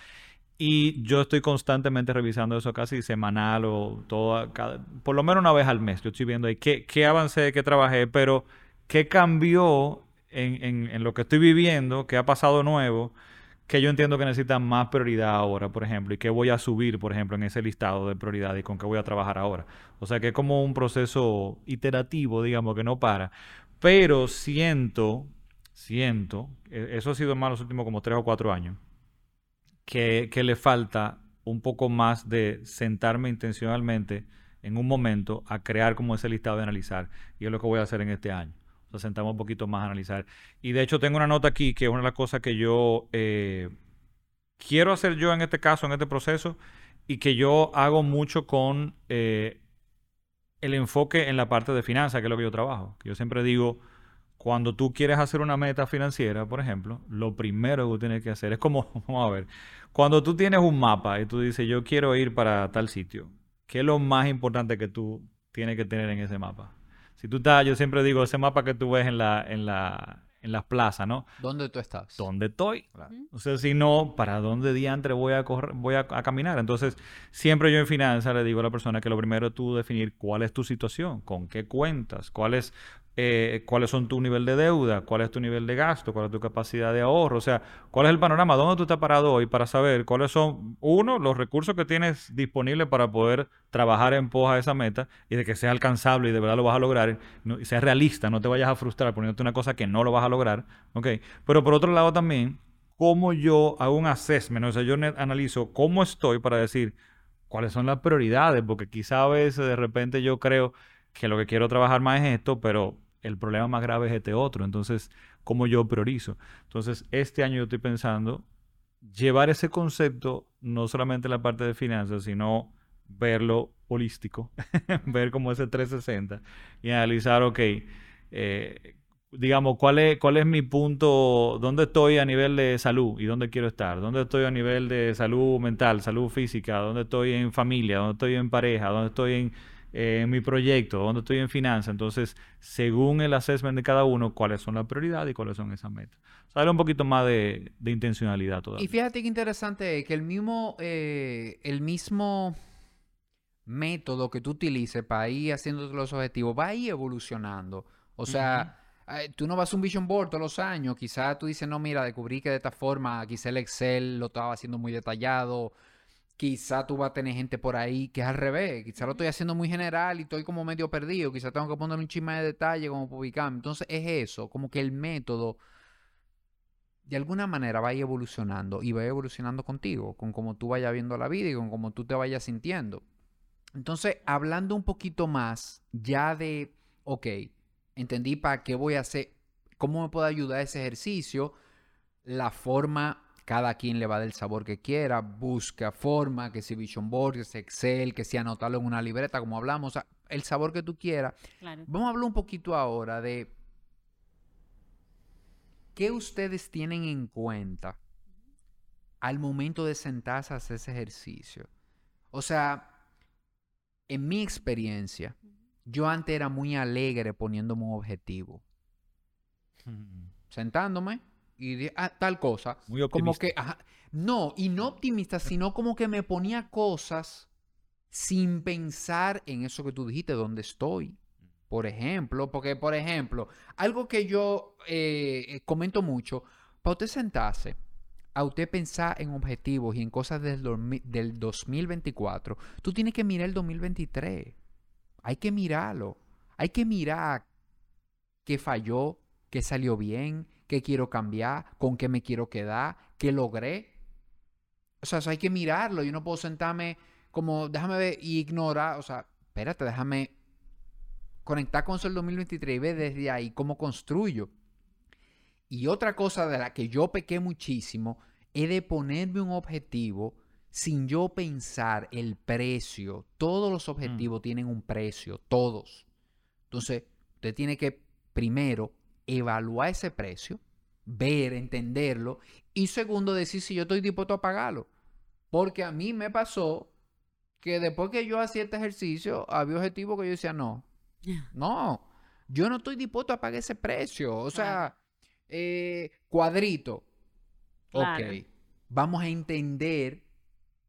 Y yo estoy constantemente revisando eso casi semanal o toda, cada- por lo menos una vez al mes. Yo estoy viendo ahí qué, qué avancé, qué trabajé, pero qué cambió en, lo que estoy viviendo, qué ha pasado nuevo, que yo entiendo que necesita más prioridad ahora, por ejemplo, y qué voy a subir, por ejemplo, en ese listado de prioridades y con qué voy a trabajar ahora. O sea que es como un proceso iterativo, digamos, que no para. Pero siento, siento, e- eso ha sido más los últimos como tres o cuatro años, que, que le falta un poco más de sentarme intencionalmente en un momento a crear como ese listado de analizar. Y es lo que voy a hacer en este año. Sea, sentamos un poquito más a analizar. Y de hecho tengo una nota aquí que es una de las cosas que yo eh, quiero hacer yo en este caso, en este proceso, y que yo hago mucho con eh, el enfoque en la parte de finanzas, que es lo que yo trabajo. Yo siempre digo, cuando tú quieres hacer una meta financiera, por ejemplo, lo primero que tú tienes que hacer es como, vamos a ver, cuando tú tienes un mapa y tú dices, yo quiero ir para tal sitio, ¿qué es lo más importante que tú tienes que tener en ese mapa? Si tú estás, yo siempre digo, ese mapa que tú ves en la, en la, en las plazas, ¿no? ¿Dónde tú estás? ¿Dónde estoy? Claro. O sea, si no, ¿para dónde diantre voy a correr, voy a, a caminar? Entonces, siempre yo en finanzas le digo a la persona que lo primero es tú definir cuál es tu situación, con qué cuentas, cuál es, eh, cuáles son tu nivel de deuda, cuál es tu nivel de gasto, cuál es tu capacidad de ahorro, o sea, cuál es el panorama, dónde tú estás parado hoy para saber cuáles son, uno, los recursos que tienes disponibles para poder trabajar en pos a esa meta y de que sea alcanzable y de verdad lo vas a lograr no- y sea realista, no te vayas a frustrar poniéndote una cosa que no lo vas a lograr, ¿ok? Pero por otro lado también, cómo yo hago un assessment, o sea, yo analizo cómo estoy para decir cuáles son las prioridades, porque quizá a veces de repente yo creo que lo que quiero trabajar más es esto, pero el problema más grave es este otro, entonces, ¿cómo yo priorizo? Entonces, este año yo estoy pensando llevar ese concepto no solamente en la parte de finanzas, sino verlo holístico, ver como ese 360 y analizar, ok, eh, digamos, ¿cuál es, cuál es mi punto, dónde estoy a nivel de salud y dónde quiero estar, dónde estoy a nivel de salud mental, salud física, dónde estoy en familia, dónde estoy en pareja, dónde estoy en, eh, en mi proyecto, dónde estoy en finanzas. Entonces, según el assessment de cada uno, cuáles son las prioridades y cuáles son esas metas. O sea, darle un poquito más de, de intencionalidad todavía. Y fíjate qué interesante es que el mismo, eh, el mismo método que tú utilices para ir haciendo los objetivos va a ir evolucionando. O sea, eh, tú no vas a un vision board todos los años. Quizás tú dices, no, mira, descubrí que de esta forma, quizá el Excel lo estaba haciendo muy detallado. Quizá tú vas a tener gente por ahí que es al revés. Quizá lo estoy haciendo muy general y estoy como medio perdido. Quizá tengo que poner un chisme de detalle como publicar. Entonces es eso, como que el método de alguna manera va a ir evolucionando y va a ir evolucionando contigo, con cómo tú vayas viendo la vida y con cómo tú te vayas sintiendo. Entonces, hablando un poquito más ya de, ok, entendí para qué voy a hacer, cómo me puede ayudar ese ejercicio, la forma, cada quien le va del sabor que quiera, busca forma, que si Vision Board, que si Excel, que si anotarlo en una libreta, como hablamos, el sabor que tú quieras. Vamos a hablar un poquito ahora de qué ustedes tienen en cuenta al momento de sentarse a hacer ese ejercicio. O sea, en mi experiencia, yo antes era muy alegre poniéndome un objetivo. Sentándome y ah, tal cosa. Muy optimista. Como que, no, y no optimista, sino como que me ponía cosas sin pensar en eso que tú dijiste, dónde estoy. Por ejemplo, porque, por ejemplo, algo que yo eh, eh, comento mucho, para usted sentarse, a usted pensar en objetivos y en cosas del, del 2024, tú tienes que mirar el 2023. Hay que mirarlo. Hay que mirar qué falló, qué salió bien, qué quiero cambiar, con qué me quiero quedar, qué logré. O sea, hay que mirarlo. Yo no puedo sentarme como, déjame ver y ignorar. O sea, espérate, déjame conectar con el 2023 y ver desde ahí cómo construyo. Y otra cosa de la que yo pequé muchísimo es de ponerme un objetivo sin yo pensar el precio. Todos los mm. objetivos tienen un precio, todos. Entonces, usted tiene que primero evaluar ese precio, ver, entenderlo y segundo decir si yo estoy dispuesto a pagarlo. Porque a mí me pasó que después que yo hacía este ejercicio, había objetivos que yo decía, no, no, yo no estoy dispuesto a pagar ese precio. O sea, eh, cuadrito. Ok, vamos a entender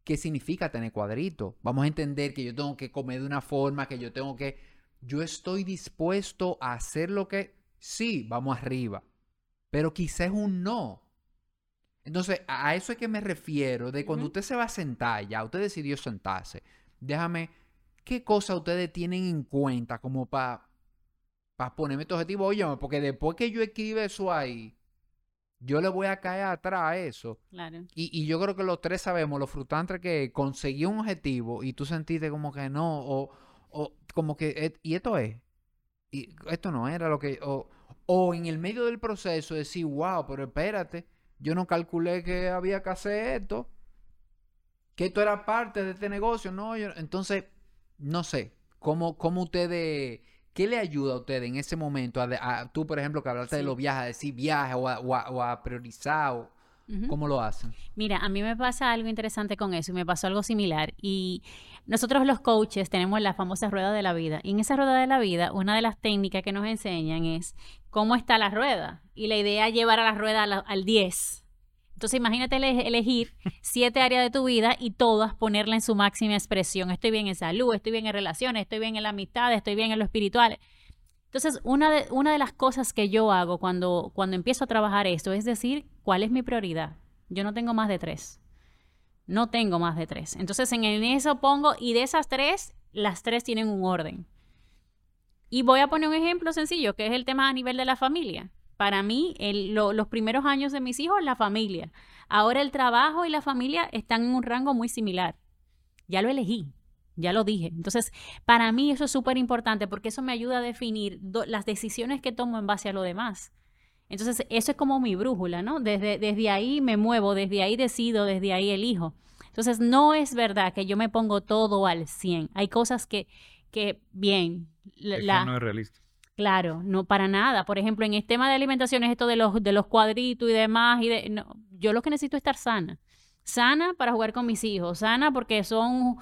qué significa tener cuadrito. Vamos a entender que yo tengo que comer de una forma, que yo tengo que... Yo estoy dispuesto a hacer lo que... Sí, vamos arriba. Pero quizás un no. Entonces, a eso es que me refiero, de cuando usted se va a sentar ya, usted decidió sentarse. Déjame, ¿qué cosas ustedes tienen en cuenta como para para ponerme este objetivo? Oye, porque después que yo escribe eso ahí, yo le voy a caer atrás a eso. Claro. Y, yo creo que los tres sabemos lo frustrante que conseguí un objetivo y tú sentiste como que no, o, o como que, y esto es, y esto no era lo que, o, o en el medio del proceso decir, wow, pero espérate, yo no calculé que había que hacer esto, que esto era parte de este negocio, no, entonces, no sé, cómo, cómo ustedes ¿Qué le ayuda a usted en ese momento? A, tú, por ejemplo, que hablaste de los viajes, a decir viajes o a, priorizar. ¿Cómo lo hacen? Mira, a mí me pasa algo interesante con eso y me pasó algo similar. Y nosotros los coaches tenemos la famosa rueda de la vida. Y en esa rueda de la vida, una de las técnicas que nos enseñan es cómo está la rueda. Y la idea es llevar a la rueda al 10 entonces imagínate elegir siete áreas de tu vida y todas ponerla en su máxima expresión. Estoy bien en salud, estoy bien en relaciones, estoy bien en la amistad, estoy bien en lo espiritual. Entonces, una de, una de las cosas que yo hago cuando, cuando empiezo a trabajar esto es decir, ¿cuál es mi prioridad? Yo no tengo más de tres. No tengo más de tres. Entonces, en eso pongo, y de esas tres, las tres tienen un orden. Y voy a poner un ejemplo sencillo, que es el tema a nivel de la familia. Para mí, los primeros años de mis hijos, la familia. Ahora el trabajo y la familia están en un rango muy similar. Ya lo elegí, ya lo dije. Entonces, para mí eso es súper importante porque eso me ayuda a definir las decisiones que tomo en base a lo demás. Entonces, eso es como mi brújula, ¿no? Desde, desde ahí me muevo, desde ahí decido, desde ahí elijo. Entonces, no es verdad que yo me pongo todo al 100. Hay cosas que, que bien. La, no es realista. Claro, no para nada. Por ejemplo, en el tema de alimentación es esto de los, de los cuadritos y demás. Y de, no, yo lo que necesito es estar sana. Sana para jugar con mis hijos, sana porque son,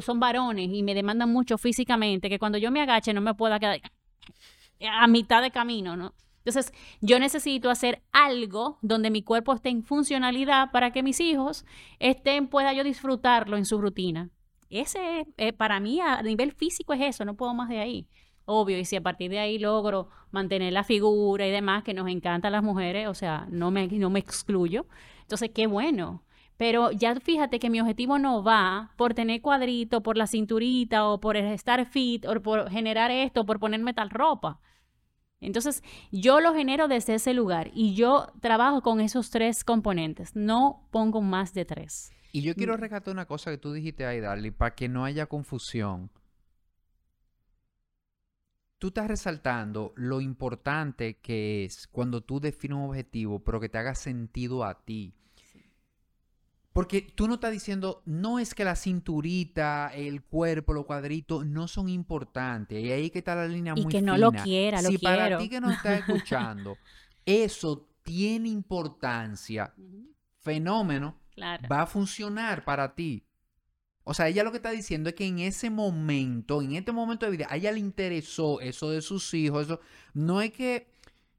son varones y me demandan mucho físicamente, que cuando yo me agache no me pueda quedar a mitad de camino, ¿no? Entonces, yo necesito hacer algo donde mi cuerpo esté en funcionalidad para que mis hijos estén, pueda yo disfrutarlo en su rutina. ese, eh, para mí, a nivel físico es eso, no puedo más de ahí. Obvio, y si a partir de ahí logro mantener la figura y demás, que nos encanta a las mujeres, o sea, no me, no me excluyo. Entonces, qué bueno. Pero ya fíjate que mi objetivo no va por tener cuadrito, por la cinturita, o por estar fit, o por generar esto, por ponerme tal ropa. Entonces, yo lo genero desde ese lugar y yo trabajo con esos tres componentes. No pongo más de tres. Y yo quiero rescatar una cosa que tú dijiste ahí, Darly, para que no haya confusión. Tú estás resaltando lo importante que es cuando tú defines un objetivo, pero que te haga sentido a ti. Porque tú no estás diciendo, no es que la cinturita, el cuerpo, los cuadritos no son importantes. Y ahí que está la línea y muy que no lo quiera, lo si quiero. para ti que nos estás escuchando, eso tiene importancia, fenómeno, Claro. va a funcionar para ti. O sea, ella lo que está diciendo es que en ese momento, en este momento de vida, a ella le interesó eso de sus hijos, eso. No es que,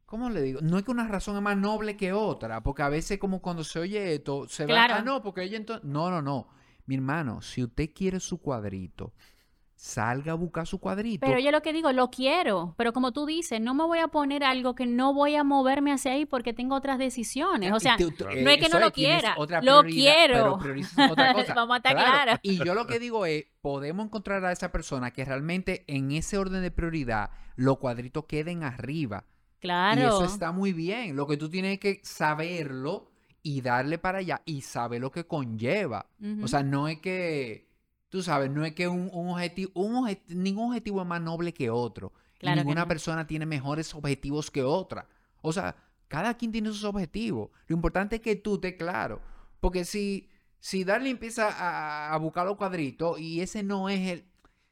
¿cómo le digo? No es que una razón es más noble que otra, porque a veces como cuando se oye esto, se Claro. va, ah, no, porque ella entonces... No, no, no. Mi hermano, si usted quiere su cuadrito, salga a buscar su cuadrito. Pero yo lo que digo, lo quiero, pero como tú dices, no me voy a poner algo que no voy a moverme hacia ahí porque tengo otras decisiones. O Y sea, no es que no lo quiera, otra lo quiero. Pero priorizas otra cosa. Vamos a estar Claro. Y yo lo que digo es, podemos encontrar a esa persona que realmente en ese orden de prioridad los cuadritos queden arriba. Claro. Y eso está muy bien. Lo que tú tienes que saberlo y darle para allá y saber lo que conlleva. O sea, no es que, tú sabes, no es que un, un objetivo, un obje- ningún objetivo es más noble que otro. Y Claro que ninguna no. persona tiene mejores objetivos que otra. O sea, cada quien tiene sus objetivos. Lo importante es que tú estés claro. Porque si, si Darly empieza a, a buscar los cuadritos y ese no es el...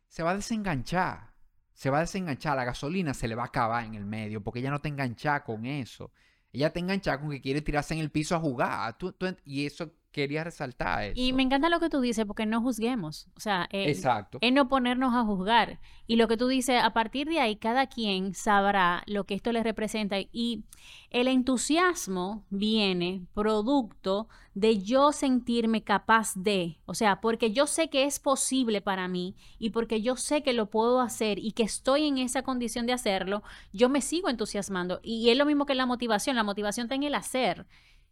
Se va a desenganchar. Se va a desenganchar. La gasolina se le va a acabar en el medio porque ella no está enganchada con eso. Ella está enganchada con que quiere tirarse en el piso a jugar. Y eso quería resaltar eso. Y me encanta lo que tú dices porque no juzguemos. O sea, eh, Exacto. es no ponernos a juzgar. Y lo que tú dices, a partir de ahí, cada quien sabrá lo que esto le representa. Y el entusiasmo viene producto de yo sentirme capaz de, o sea, porque yo sé que es posible para mí y porque yo sé que lo puedo hacer y que estoy en esa condición de hacerlo, yo me sigo entusiasmando. Y es lo mismo que la motivación, la motivación está en el hacer.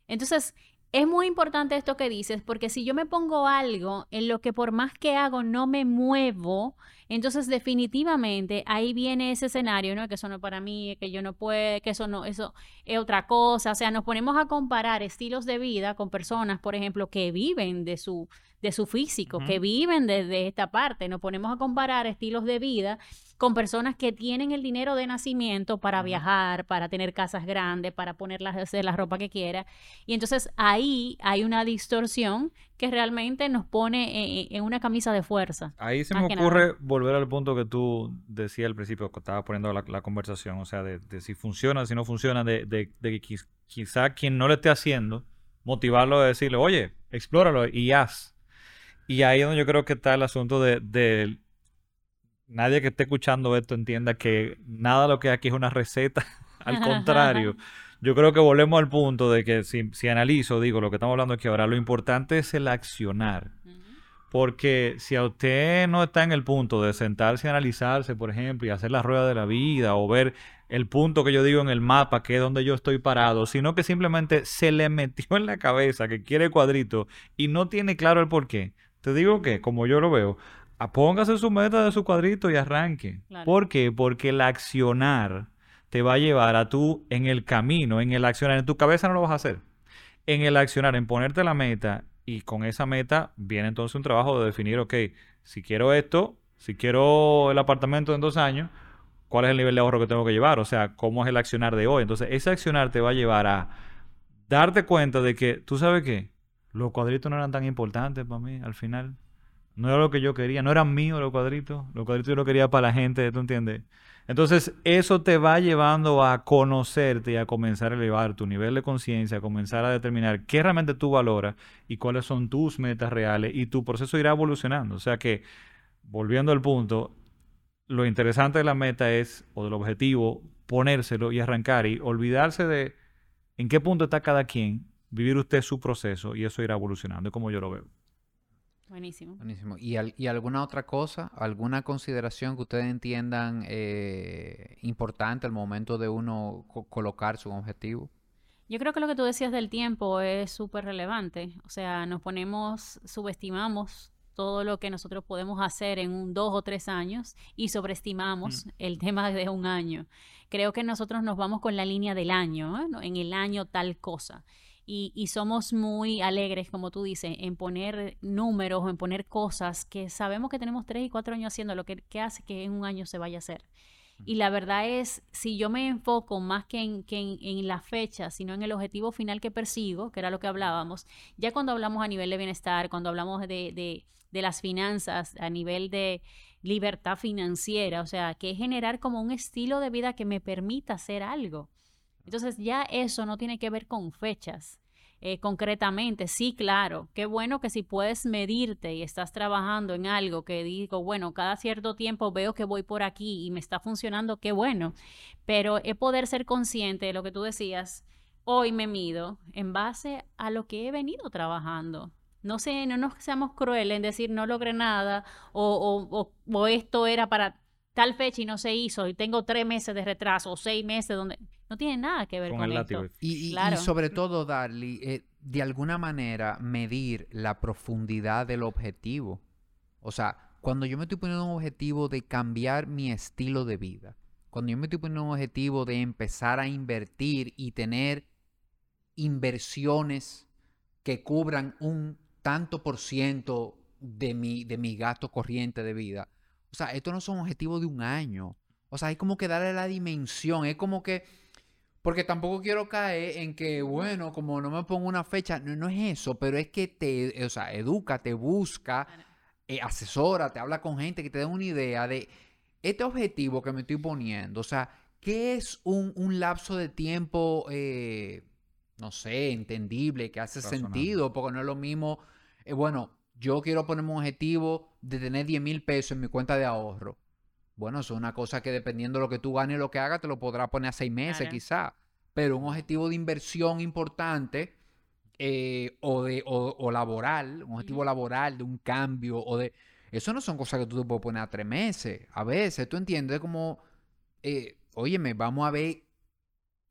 Entonces, es muy importante esto que dices, porque si yo me pongo algo en lo que por más que hago no me muevo, entonces definitivamente ahí viene ese escenario, ¿no? Que eso no es para mí, que yo no puedo, que eso no, eso es otra cosa. O sea, nos ponemos a comparar estilos de vida con personas, por ejemplo, que viven de su, de su físico, que viven desde esta parte. Nos ponemos a comparar estilos de vida con personas que tienen el dinero de nacimiento para viajar, para tener casas grandes, para ponerlas, hacer la ropa que quiera. Y entonces ahí hay una distorsión que realmente nos pone en, en una camisa de fuerza. Ahí se me nada. ocurre volver al punto que tú decías al principio, que estabas poniendo la, la conversación, o sea, de, de si funciona, si no funciona, de, de- de que quiz- quizá quien no lo esté haciendo, motivarlo a decirle, oye, explóralo y haz. Y ahí es donde yo creo que está el asunto de, de nadie que esté escuchando esto entienda que nada de lo que hay aquí es una receta. Al contrario, yo creo que volvemos al punto de que si, si analizo, digo, lo que estamos hablando aquí ahora, lo importante es el accionar. Porque si a usted no está en el punto de sentarse y analizarse, por ejemplo, y hacer la rueda de la vida o ver el punto que yo digo en el mapa, que es donde yo estoy parado, sino que simplemente se le metió en la cabeza que quiere el cuadrito y no tiene claro el por qué. Te digo que, como yo lo veo, póngase su meta de su cuadrito y arranque. Claro. ¿Por qué? Porque el accionar te va a llevar a tú en el camino, en el accionar. En tu cabeza no lo vas a hacer. En el accionar, en ponerte la meta y con esa meta viene entonces un trabajo de definir, ok, si quiero esto, si quiero el apartamento en dos años, ¿cuál es el nivel de ahorro que tengo que llevar? O sea, ¿cómo es el accionar de hoy? Entonces, ese accionar te va a llevar a darte cuenta de que, ¿tú sabes qué? Los cuadritos no eran tan importantes para mí al final. No era lo que yo quería, no eran míos los cuadritos. Los cuadritos yo quería para la gente, ¿tú entiendes? Entonces, eso te va llevando a conocerte y a comenzar a elevar tu nivel de conciencia, a comenzar a determinar qué realmente tú valoras y cuáles son tus metas reales y tu proceso irá evolucionando. O sea que, volviendo al punto, lo interesante de la meta es, o del objetivo, ponérselo y arrancar y olvidarse de en qué punto está cada quien, vivir usted su proceso y eso irá evolucionando, es como yo lo veo. Buenísimo. Buenísimo. ¿Y, ¿Y, alguna otra cosa, alguna consideración que ustedes entiendan eh, importante al momento de uno colocar su objetivo? Yo creo que lo que tú decías del tiempo es súper relevante. O sea, nos ponemos, subestimamos todo lo que nosotros podemos hacer en un dos o tres años y sobreestimamos mm. el tema de un año. Creo que nosotros nos vamos con la línea del año, en el año tal cosa. Y, somos muy alegres, como tú dices, en poner números, en poner cosas que sabemos que tenemos tres y cuatro años haciendo, lo que, hace que en un año se vaya a hacer. Y la verdad es, si yo me enfoco más que, en, en, la fecha, sino en el objetivo final que persigo, que era lo que hablábamos, ya cuando hablamos a nivel de bienestar, cuando hablamos de, de, de las finanzas, a nivel de libertad financiera, o sea, que es generar como un estilo de vida que me permita hacer algo. Entonces ya eso no tiene que ver con fechas. Eh, concretamente, sí, claro, qué bueno que si puedes medirte y estás trabajando en algo que digo, bueno, cada cierto tiempo veo que voy por aquí y me está funcionando, qué bueno, pero es poder ser consciente de lo que tú decías, hoy me mido en base a lo que he venido trabajando. No sé, no nos seamos crueles en decir no logré nada o, o, o esto era para tal fecha y no se hizo y tengo tres meses de retraso o seis meses donde no tiene nada que ver con, esto. Y, sobre todo, Darly, eh, de alguna manera medir la profundidad del objetivo. O sea, cuando yo me estoy poniendo un objetivo de cambiar mi estilo de vida, cuando yo me estoy poniendo un objetivo de empezar a invertir y tener inversiones que cubran un tanto por ciento de mi, de mi gasto corriente de vida, o sea, esto no son objetivos de un año. O sea, hay como que darle la dimensión. Es como que. Porque tampoco quiero caer en que, bueno, como no me pongo una fecha, no, no es eso, pero es que te, o sea, educa, te busca, eh, asesora, te habla con gente que te dé una idea de este objetivo que me estoy poniendo. O sea, ¿qué es un, lapso de tiempo, eh, no sé, entendible, que hace sentido? Porque no es lo mismo, eh, bueno, yo quiero ponerme un objetivo de tener 10 mil pesos en mi cuenta de ahorro. Bueno, eso es una cosa que dependiendo de lo que tú ganes y lo que hagas, te lo podrás poner a seis meses quizá. Pero un objetivo de inversión importante eh, o, de, o, laboral, un objetivo laboral de un cambio o de... Eso no son cosas que tú te puedes poner a tres meses. A veces, tú entiendes como, eh, óyeme, vamos a ver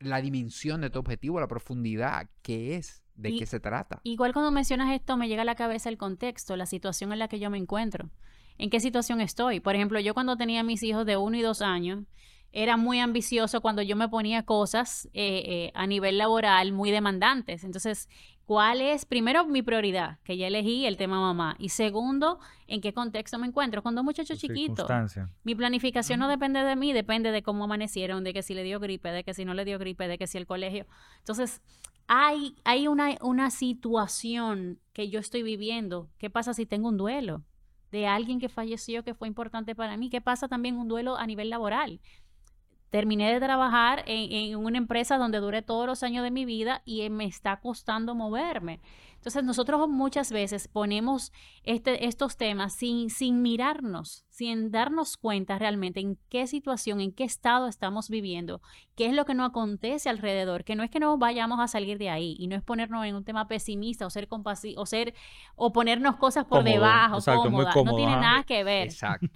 la dimensión de tu objetivo, la profundidad, qué es. ¿De qué se trata? Igual cuando mencionas esto, me llega a la cabeza el contexto, la situación en la que yo me encuentro. ¿En qué situación estoy? Por ejemplo, yo cuando tenía mis hijos de uno y dos años, era muy ambicioso cuando yo me ponía cosas eh, eh, a nivel laboral muy demandantes. Entonces, ¿cuál es, primero, mi prioridad? Que ya elegí el tema mamá. Y segundo, ¿en qué contexto me encuentro? Cuando un muchacho chiquito. Mi planificación no depende de mí, depende de cómo amanecieron, de que si le dio gripe, de que si no le dio gripe, de que si el colegio. Entonces, hay, hay una, situación que yo estoy viviendo. ¿Qué pasa si tengo un duelo? de alguien que falleció que fue importante para mí. ¿Qué pasa también un duelo a nivel laboral? terminé de trabajar en, una empresa donde duré todos los años de mi vida y me está costando moverme. Entonces nosotros muchas veces ponemos este, estos temas sin, sin mirarnos, sin darnos cuenta realmente en qué situación, en qué estado estamos viviendo, qué es lo que nos acontece alrededor, que no es que no vayamos a salir de ahí y no es ponernos en un tema pesimista o ser compasivo o ser o ponernos cosas por debajo, no tiene nada que ver. Exacto.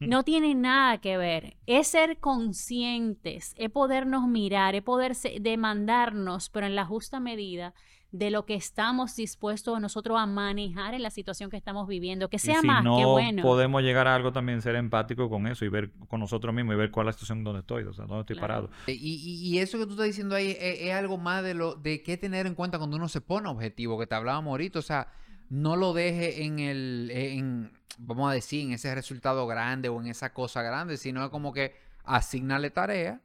No tiene nada que ver. Es ser conscientes, es podernos mirar, es poder demandarnos, pero en la justa medida de lo que estamos dispuestos nosotros a manejar en la situación que estamos viviendo. Que sea más, que bueno. Podemos llegar a algo también, ser empático con eso y ver con nosotros mismos y ver cuál es la situación donde estoy, o sea, dónde estoy parado. Eh, y, eso que tú estás diciendo ahí es, algo más de lo de qué tener en cuenta cuando uno se pone objetivo, que te hablábamos ahorita, o sea, no lo deje en el, en, vamos a decir, en ese resultado grande o en esa cosa grande, sino como que asignale tarea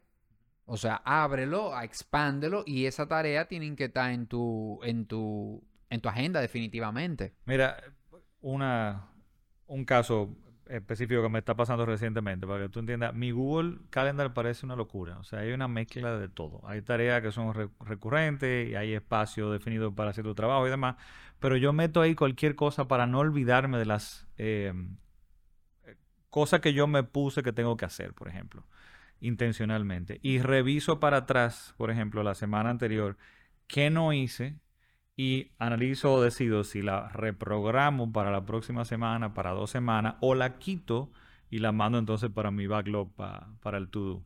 o sea, ábrelo, expándelo y esa tarea tiene que estar en tu, en tu, en tu agenda definitivamente. Mira, una, un caso específico que me está pasando recientemente, para que tú entiendas, mi Google Calendar parece una locura. O sea, hay una mezcla de todo. Hay tareas que son recurrentes y hay espacio definido para hacer tu trabajo y demás. Pero yo meto ahí cualquier cosa para no olvidarme de las eh, cosas que yo me puse que tengo que hacer, por ejemplo intencionalmente y reviso para atrás, por ejemplo, la semana anterior, qué no hice y analizo o decido si la reprogramo para la próxima semana, para dos semanas, o la quito y la mando entonces para mi backlog para el to-do.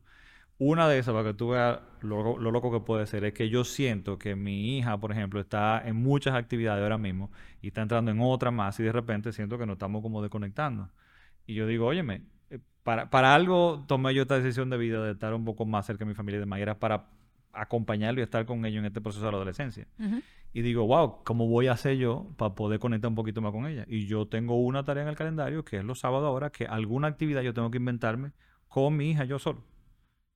Una de esas, para que tú veas lo, loco que puede ser, es que yo siento que mi hija, por ejemplo, está en muchas actividades ahora mismo y está entrando en otra más y de repente siento que nos estamos como desconectando. Y yo digo, óyeme, para, para algo tomé yo esta decisión de vida de estar un poco más cerca de mi familia de manera para acompañarlo y estar con ellos en este proceso de la adolescencia. Y digo, wow, ¿cómo voy a hacer yo para poder conectar un poquito más con ella? Y yo tengo una tarea en el calendario, que es los sábados ahora, que alguna actividad yo tengo que inventarme con mi hija yo solo.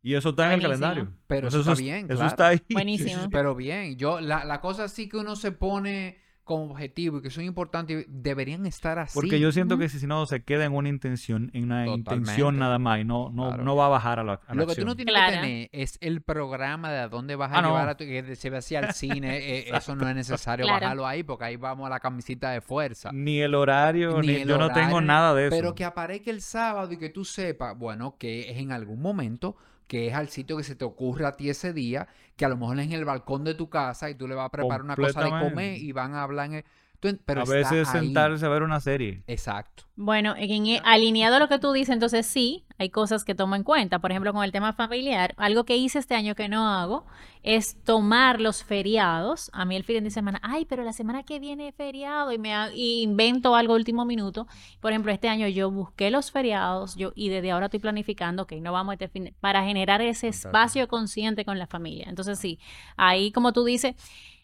Y eso está en el calendario. Pero eso, está bien, Eso está ahí. Buenísimo. Pero bien, yo, la, la cosa sí que uno se pone como objetivo y que son importantes deberían estar así. Porque yo siento que si no se queda en una intención, en una intención nada más y no, no, no va a bajar a la, a Lo que tú no tienes que tener es el programa de a dónde vas a Ah, no. llevar a tu que se ve así al cine. eh, eso no es necesario Claro. bajarlo ahí porque ahí vamos a la camisita de fuerza. Ni el horario, Ni ni, el yo no tengo nada de eso. Pero que aparezca el sábado y que tú sepas, bueno, que es en algún momento, que es al sitio que se te ocurre a ti ese día, que a lo mejor es en el balcón de tu casa y tú le vas a preparar una cosa de comer y van a hablar en el... tú en- pero a está veces ahí. sentarse a ver una serie. Exacto. Bueno, en- en- alineado a lo que tú dices, entonces sí, hay cosas que tomo en cuenta. Por ejemplo, con el tema familiar, algo que hice este año que no hago es tomar los feriados. A mí el fin de semana, ay, pero la semana que viene es feriado y me y invento algo último minuto. Por ejemplo, este año yo busqué los feriados yo y desde ahora estoy planificando, que no vamos a este fin para generar ese Fantástico. espacio consciente con la familia. Entonces sí, ahí como tú dices,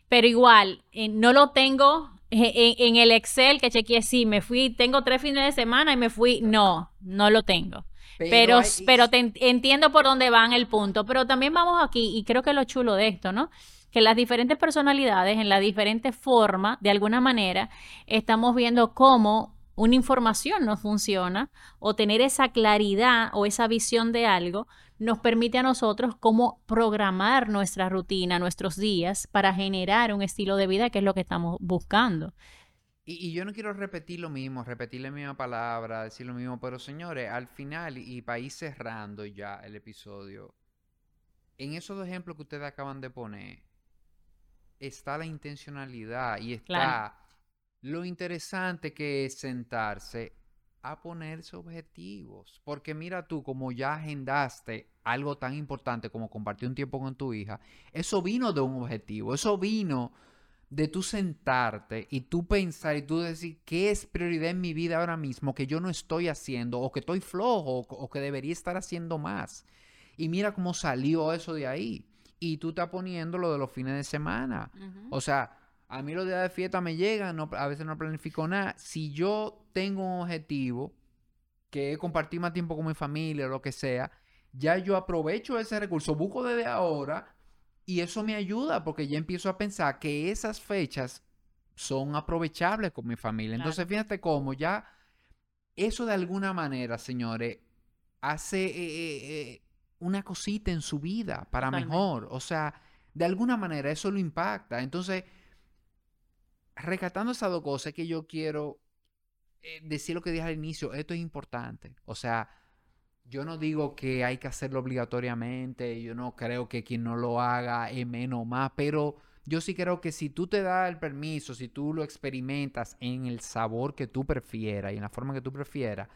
pero igual, eh, no lo tengo en, en el Excel que chequeé, sí, me fui, tengo tres fines de semana y me fui. No, no lo tengo. Pero, hay- pero te en- entiendo por dónde van el punto. Pero también vamos aquí, y creo que lo chulo de esto, ¿no? Que las diferentes personalidades, en la diferente forma, de alguna manera, estamos viendo cómo una información no funciona o tener esa claridad o esa visión de algo nos permite a nosotros cómo programar nuestra rutina, nuestros días para generar un estilo de vida que es lo que estamos buscando. Y, y yo no quiero repetir lo mismo, repetir la misma palabra, decir lo mismo, pero señores, al final, y para ir cerrando ya el episodio, en esos dos ejemplos que ustedes acaban de poner, está la intencionalidad y está Claro. Lo interesante que es sentarse a ponerse objetivos. Porque mira tú, como ya agendaste algo tan importante como compartir un tiempo con tu hija, eso vino de un objetivo, eso vino de tú sentarte y tú pensar y tú decir qué es prioridad en mi vida ahora mismo que yo no estoy haciendo o que estoy flojo o, que debería estar haciendo más. Y mira cómo salió eso de ahí. Y tú estás poniendo lo de los fines de semana. O sea, a mí los días de fiesta me llegan, no, a veces no planifico nada. Si yo tengo un objetivo, que es compartir más tiempo con mi familia o lo que sea, ya yo aprovecho ese recurso, busco desde ahora y eso me ayuda porque ya empiezo a pensar que esas fechas son aprovechables con mi familia. Entonces, fíjate cómo ya eso de alguna manera, señores, hace eh, eh, eh, una cosita en su vida para Totalmente. mejor. O sea, de alguna manera eso lo impacta. Entonces, rescatando esas dos cosas que yo quiero eh, decir lo que dije al inicio, esto es importante. O sea, yo no digo que hay que hacerlo obligatoriamente, yo no creo que quien no lo haga es menos o más, pero yo sí creo que si tú te das el permiso, si tú lo experimentas en el sabor que tú prefieras y en la forma que tú prefieras,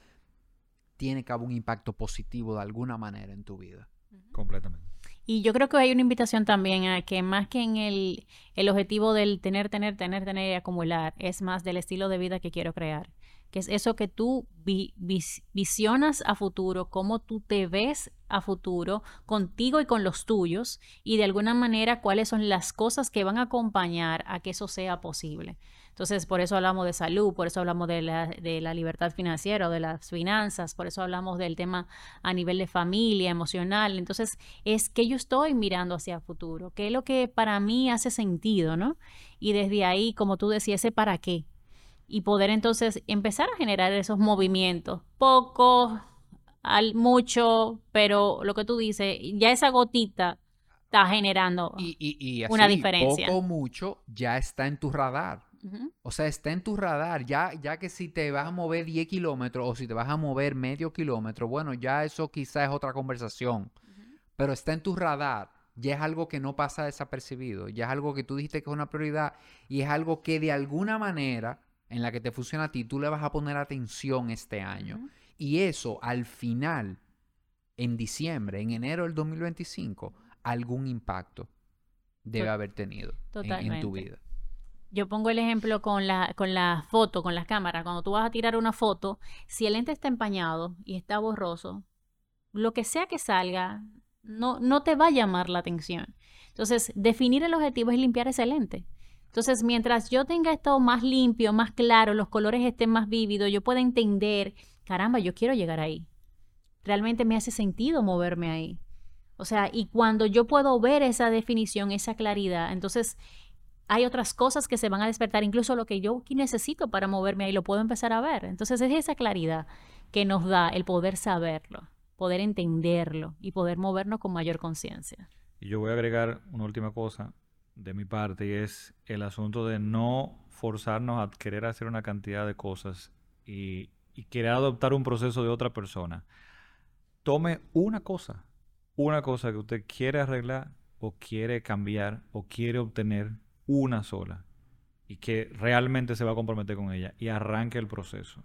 tiene que haber un impacto positivo de alguna manera en tu vida. Completamente. Y yo creo que hay una invitación también a que más que en el, el objetivo del tener, tener, tener, tener y acumular, es más del estilo de vida que quiero crear. Que es eso que tú vi- vis- visionas a futuro, cómo tú te ves a futuro contigo y con los tuyos, y de alguna manera cuáles son las cosas que van a acompañar a que eso sea posible. Entonces, por eso hablamos de salud, por eso hablamos de la, de la libertad financiera o de las finanzas, por eso hablamos del tema a nivel de familia, emocional. Entonces, es que yo estoy mirando hacia el futuro, qué es lo que para mí hace sentido, ¿no? Y desde ahí, como tú decías, ese para qué. Y poder entonces empezar a generar esos movimientos, poco, al, mucho, pero lo que tú dices, ya esa gotita está generando. Y, y, y Una así, diferencia. poco o mucho, ya está en tu radar. O sea, está en tu radar. Ya, ya que si te vas a mover 10 kilómetros o si te vas a mover medio kilómetro, bueno, ya eso quizás es otra conversación. Pero está en tu radar. Ya es algo que no pasa desapercibido, ya es algo que tú dijiste que es una prioridad y es algo que de alguna manera en la que te funciona a ti, tú le vas a poner atención este año. Y eso al final, en diciembre, en enero del 2025, algún impacto debe haber tenido en, tu vida. Yo pongo el ejemplo con la, con la foto, con las cámaras. Cuando tú vas a tirar una foto, si el lente está empañado y está borroso, lo que sea que salga, no, no te va a llamar la atención. Entonces, definir el objetivo es limpiar ese lente. Entonces, mientras yo tenga esto más limpio, más claro, los colores estén más vívidos, yo pueda entender, caramba, yo quiero llegar ahí. Realmente me hace sentido moverme ahí. O sea, y cuando yo puedo ver esa definición, esa claridad, entonces hay otras cosas que se van a despertar, incluso lo que yo necesito para moverme ahí, lo puedo empezar a ver. Entonces es esa claridad que nos da el poder saberlo, poder entenderlo y poder movernos con mayor conciencia. Y yo voy a agregar una última cosa de mi parte y es el asunto de no forzarnos a querer hacer una cantidad de cosas y, y querer adoptar un proceso de otra persona. Tome una cosa, una cosa que usted quiere arreglar o quiere cambiar o quiere obtener una sola y que realmente se va a comprometer con ella y arranque el proceso.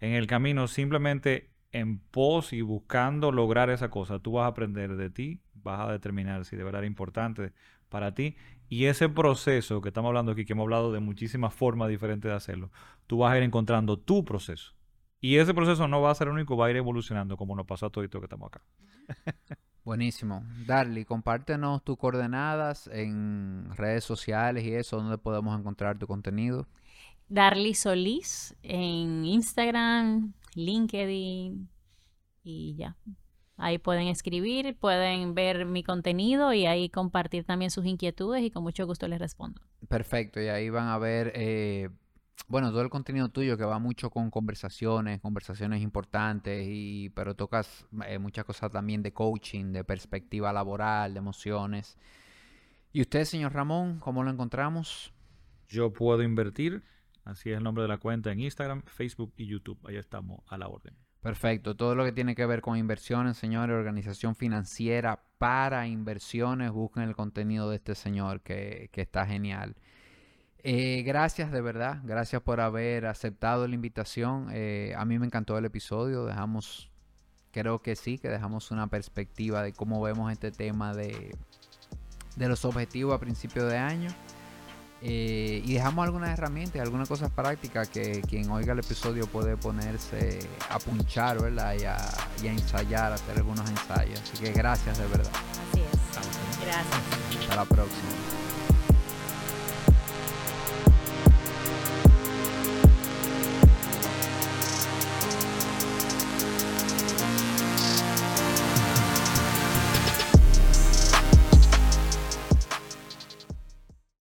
En el camino, simplemente en pos y buscando lograr esa cosa, tú vas a aprender de ti, vas a determinar si de verdad es importante para ti y ese proceso que estamos hablando aquí, que hemos hablado de muchísimas formas diferentes de hacerlo, tú vas a ir encontrando tu proceso. Y ese proceso no va a ser único, va a ir evolucionando como nos pasó a todo esto que estamos acá. Buenísimo. Darly, compártenos tus coordenadas en redes sociales y eso, donde podemos encontrar tu contenido. Darly Solís en Instagram, LinkedIn y ya. Ahí pueden escribir, pueden ver mi contenido y ahí compartir también sus inquietudes y con mucho gusto les respondo. Perfecto, y ahí van a ver eh, bueno, todo el contenido tuyo que va mucho con conversaciones, conversaciones importantes, y, pero tocas eh, muchas cosas también de coaching, de perspectiva laboral, de emociones. ¿Y usted, señor Ramón, cómo lo encontramos? Yo puedo invertir, así es el nombre de la cuenta en Instagram, Facebook y YouTube. Ahí estamos a la orden. Perfecto. Todo lo que tiene que ver con inversiones, señores, organización financiera para inversiones, busquen el contenido de este señor que, que está genial. Eh, gracias de verdad, gracias por haber aceptado la invitación. Eh, a mí me encantó el episodio, dejamos, creo que sí, que dejamos una perspectiva de cómo vemos este tema de, de los objetivos a principio de año. Eh, y dejamos algunas herramientas, algunas cosas prácticas que quien oiga el episodio puede ponerse a punchar, ¿verdad? Y a, y a ensayar, hacer algunos ensayos. Así que gracias de verdad. Así es. Gracias. Hasta la próxima.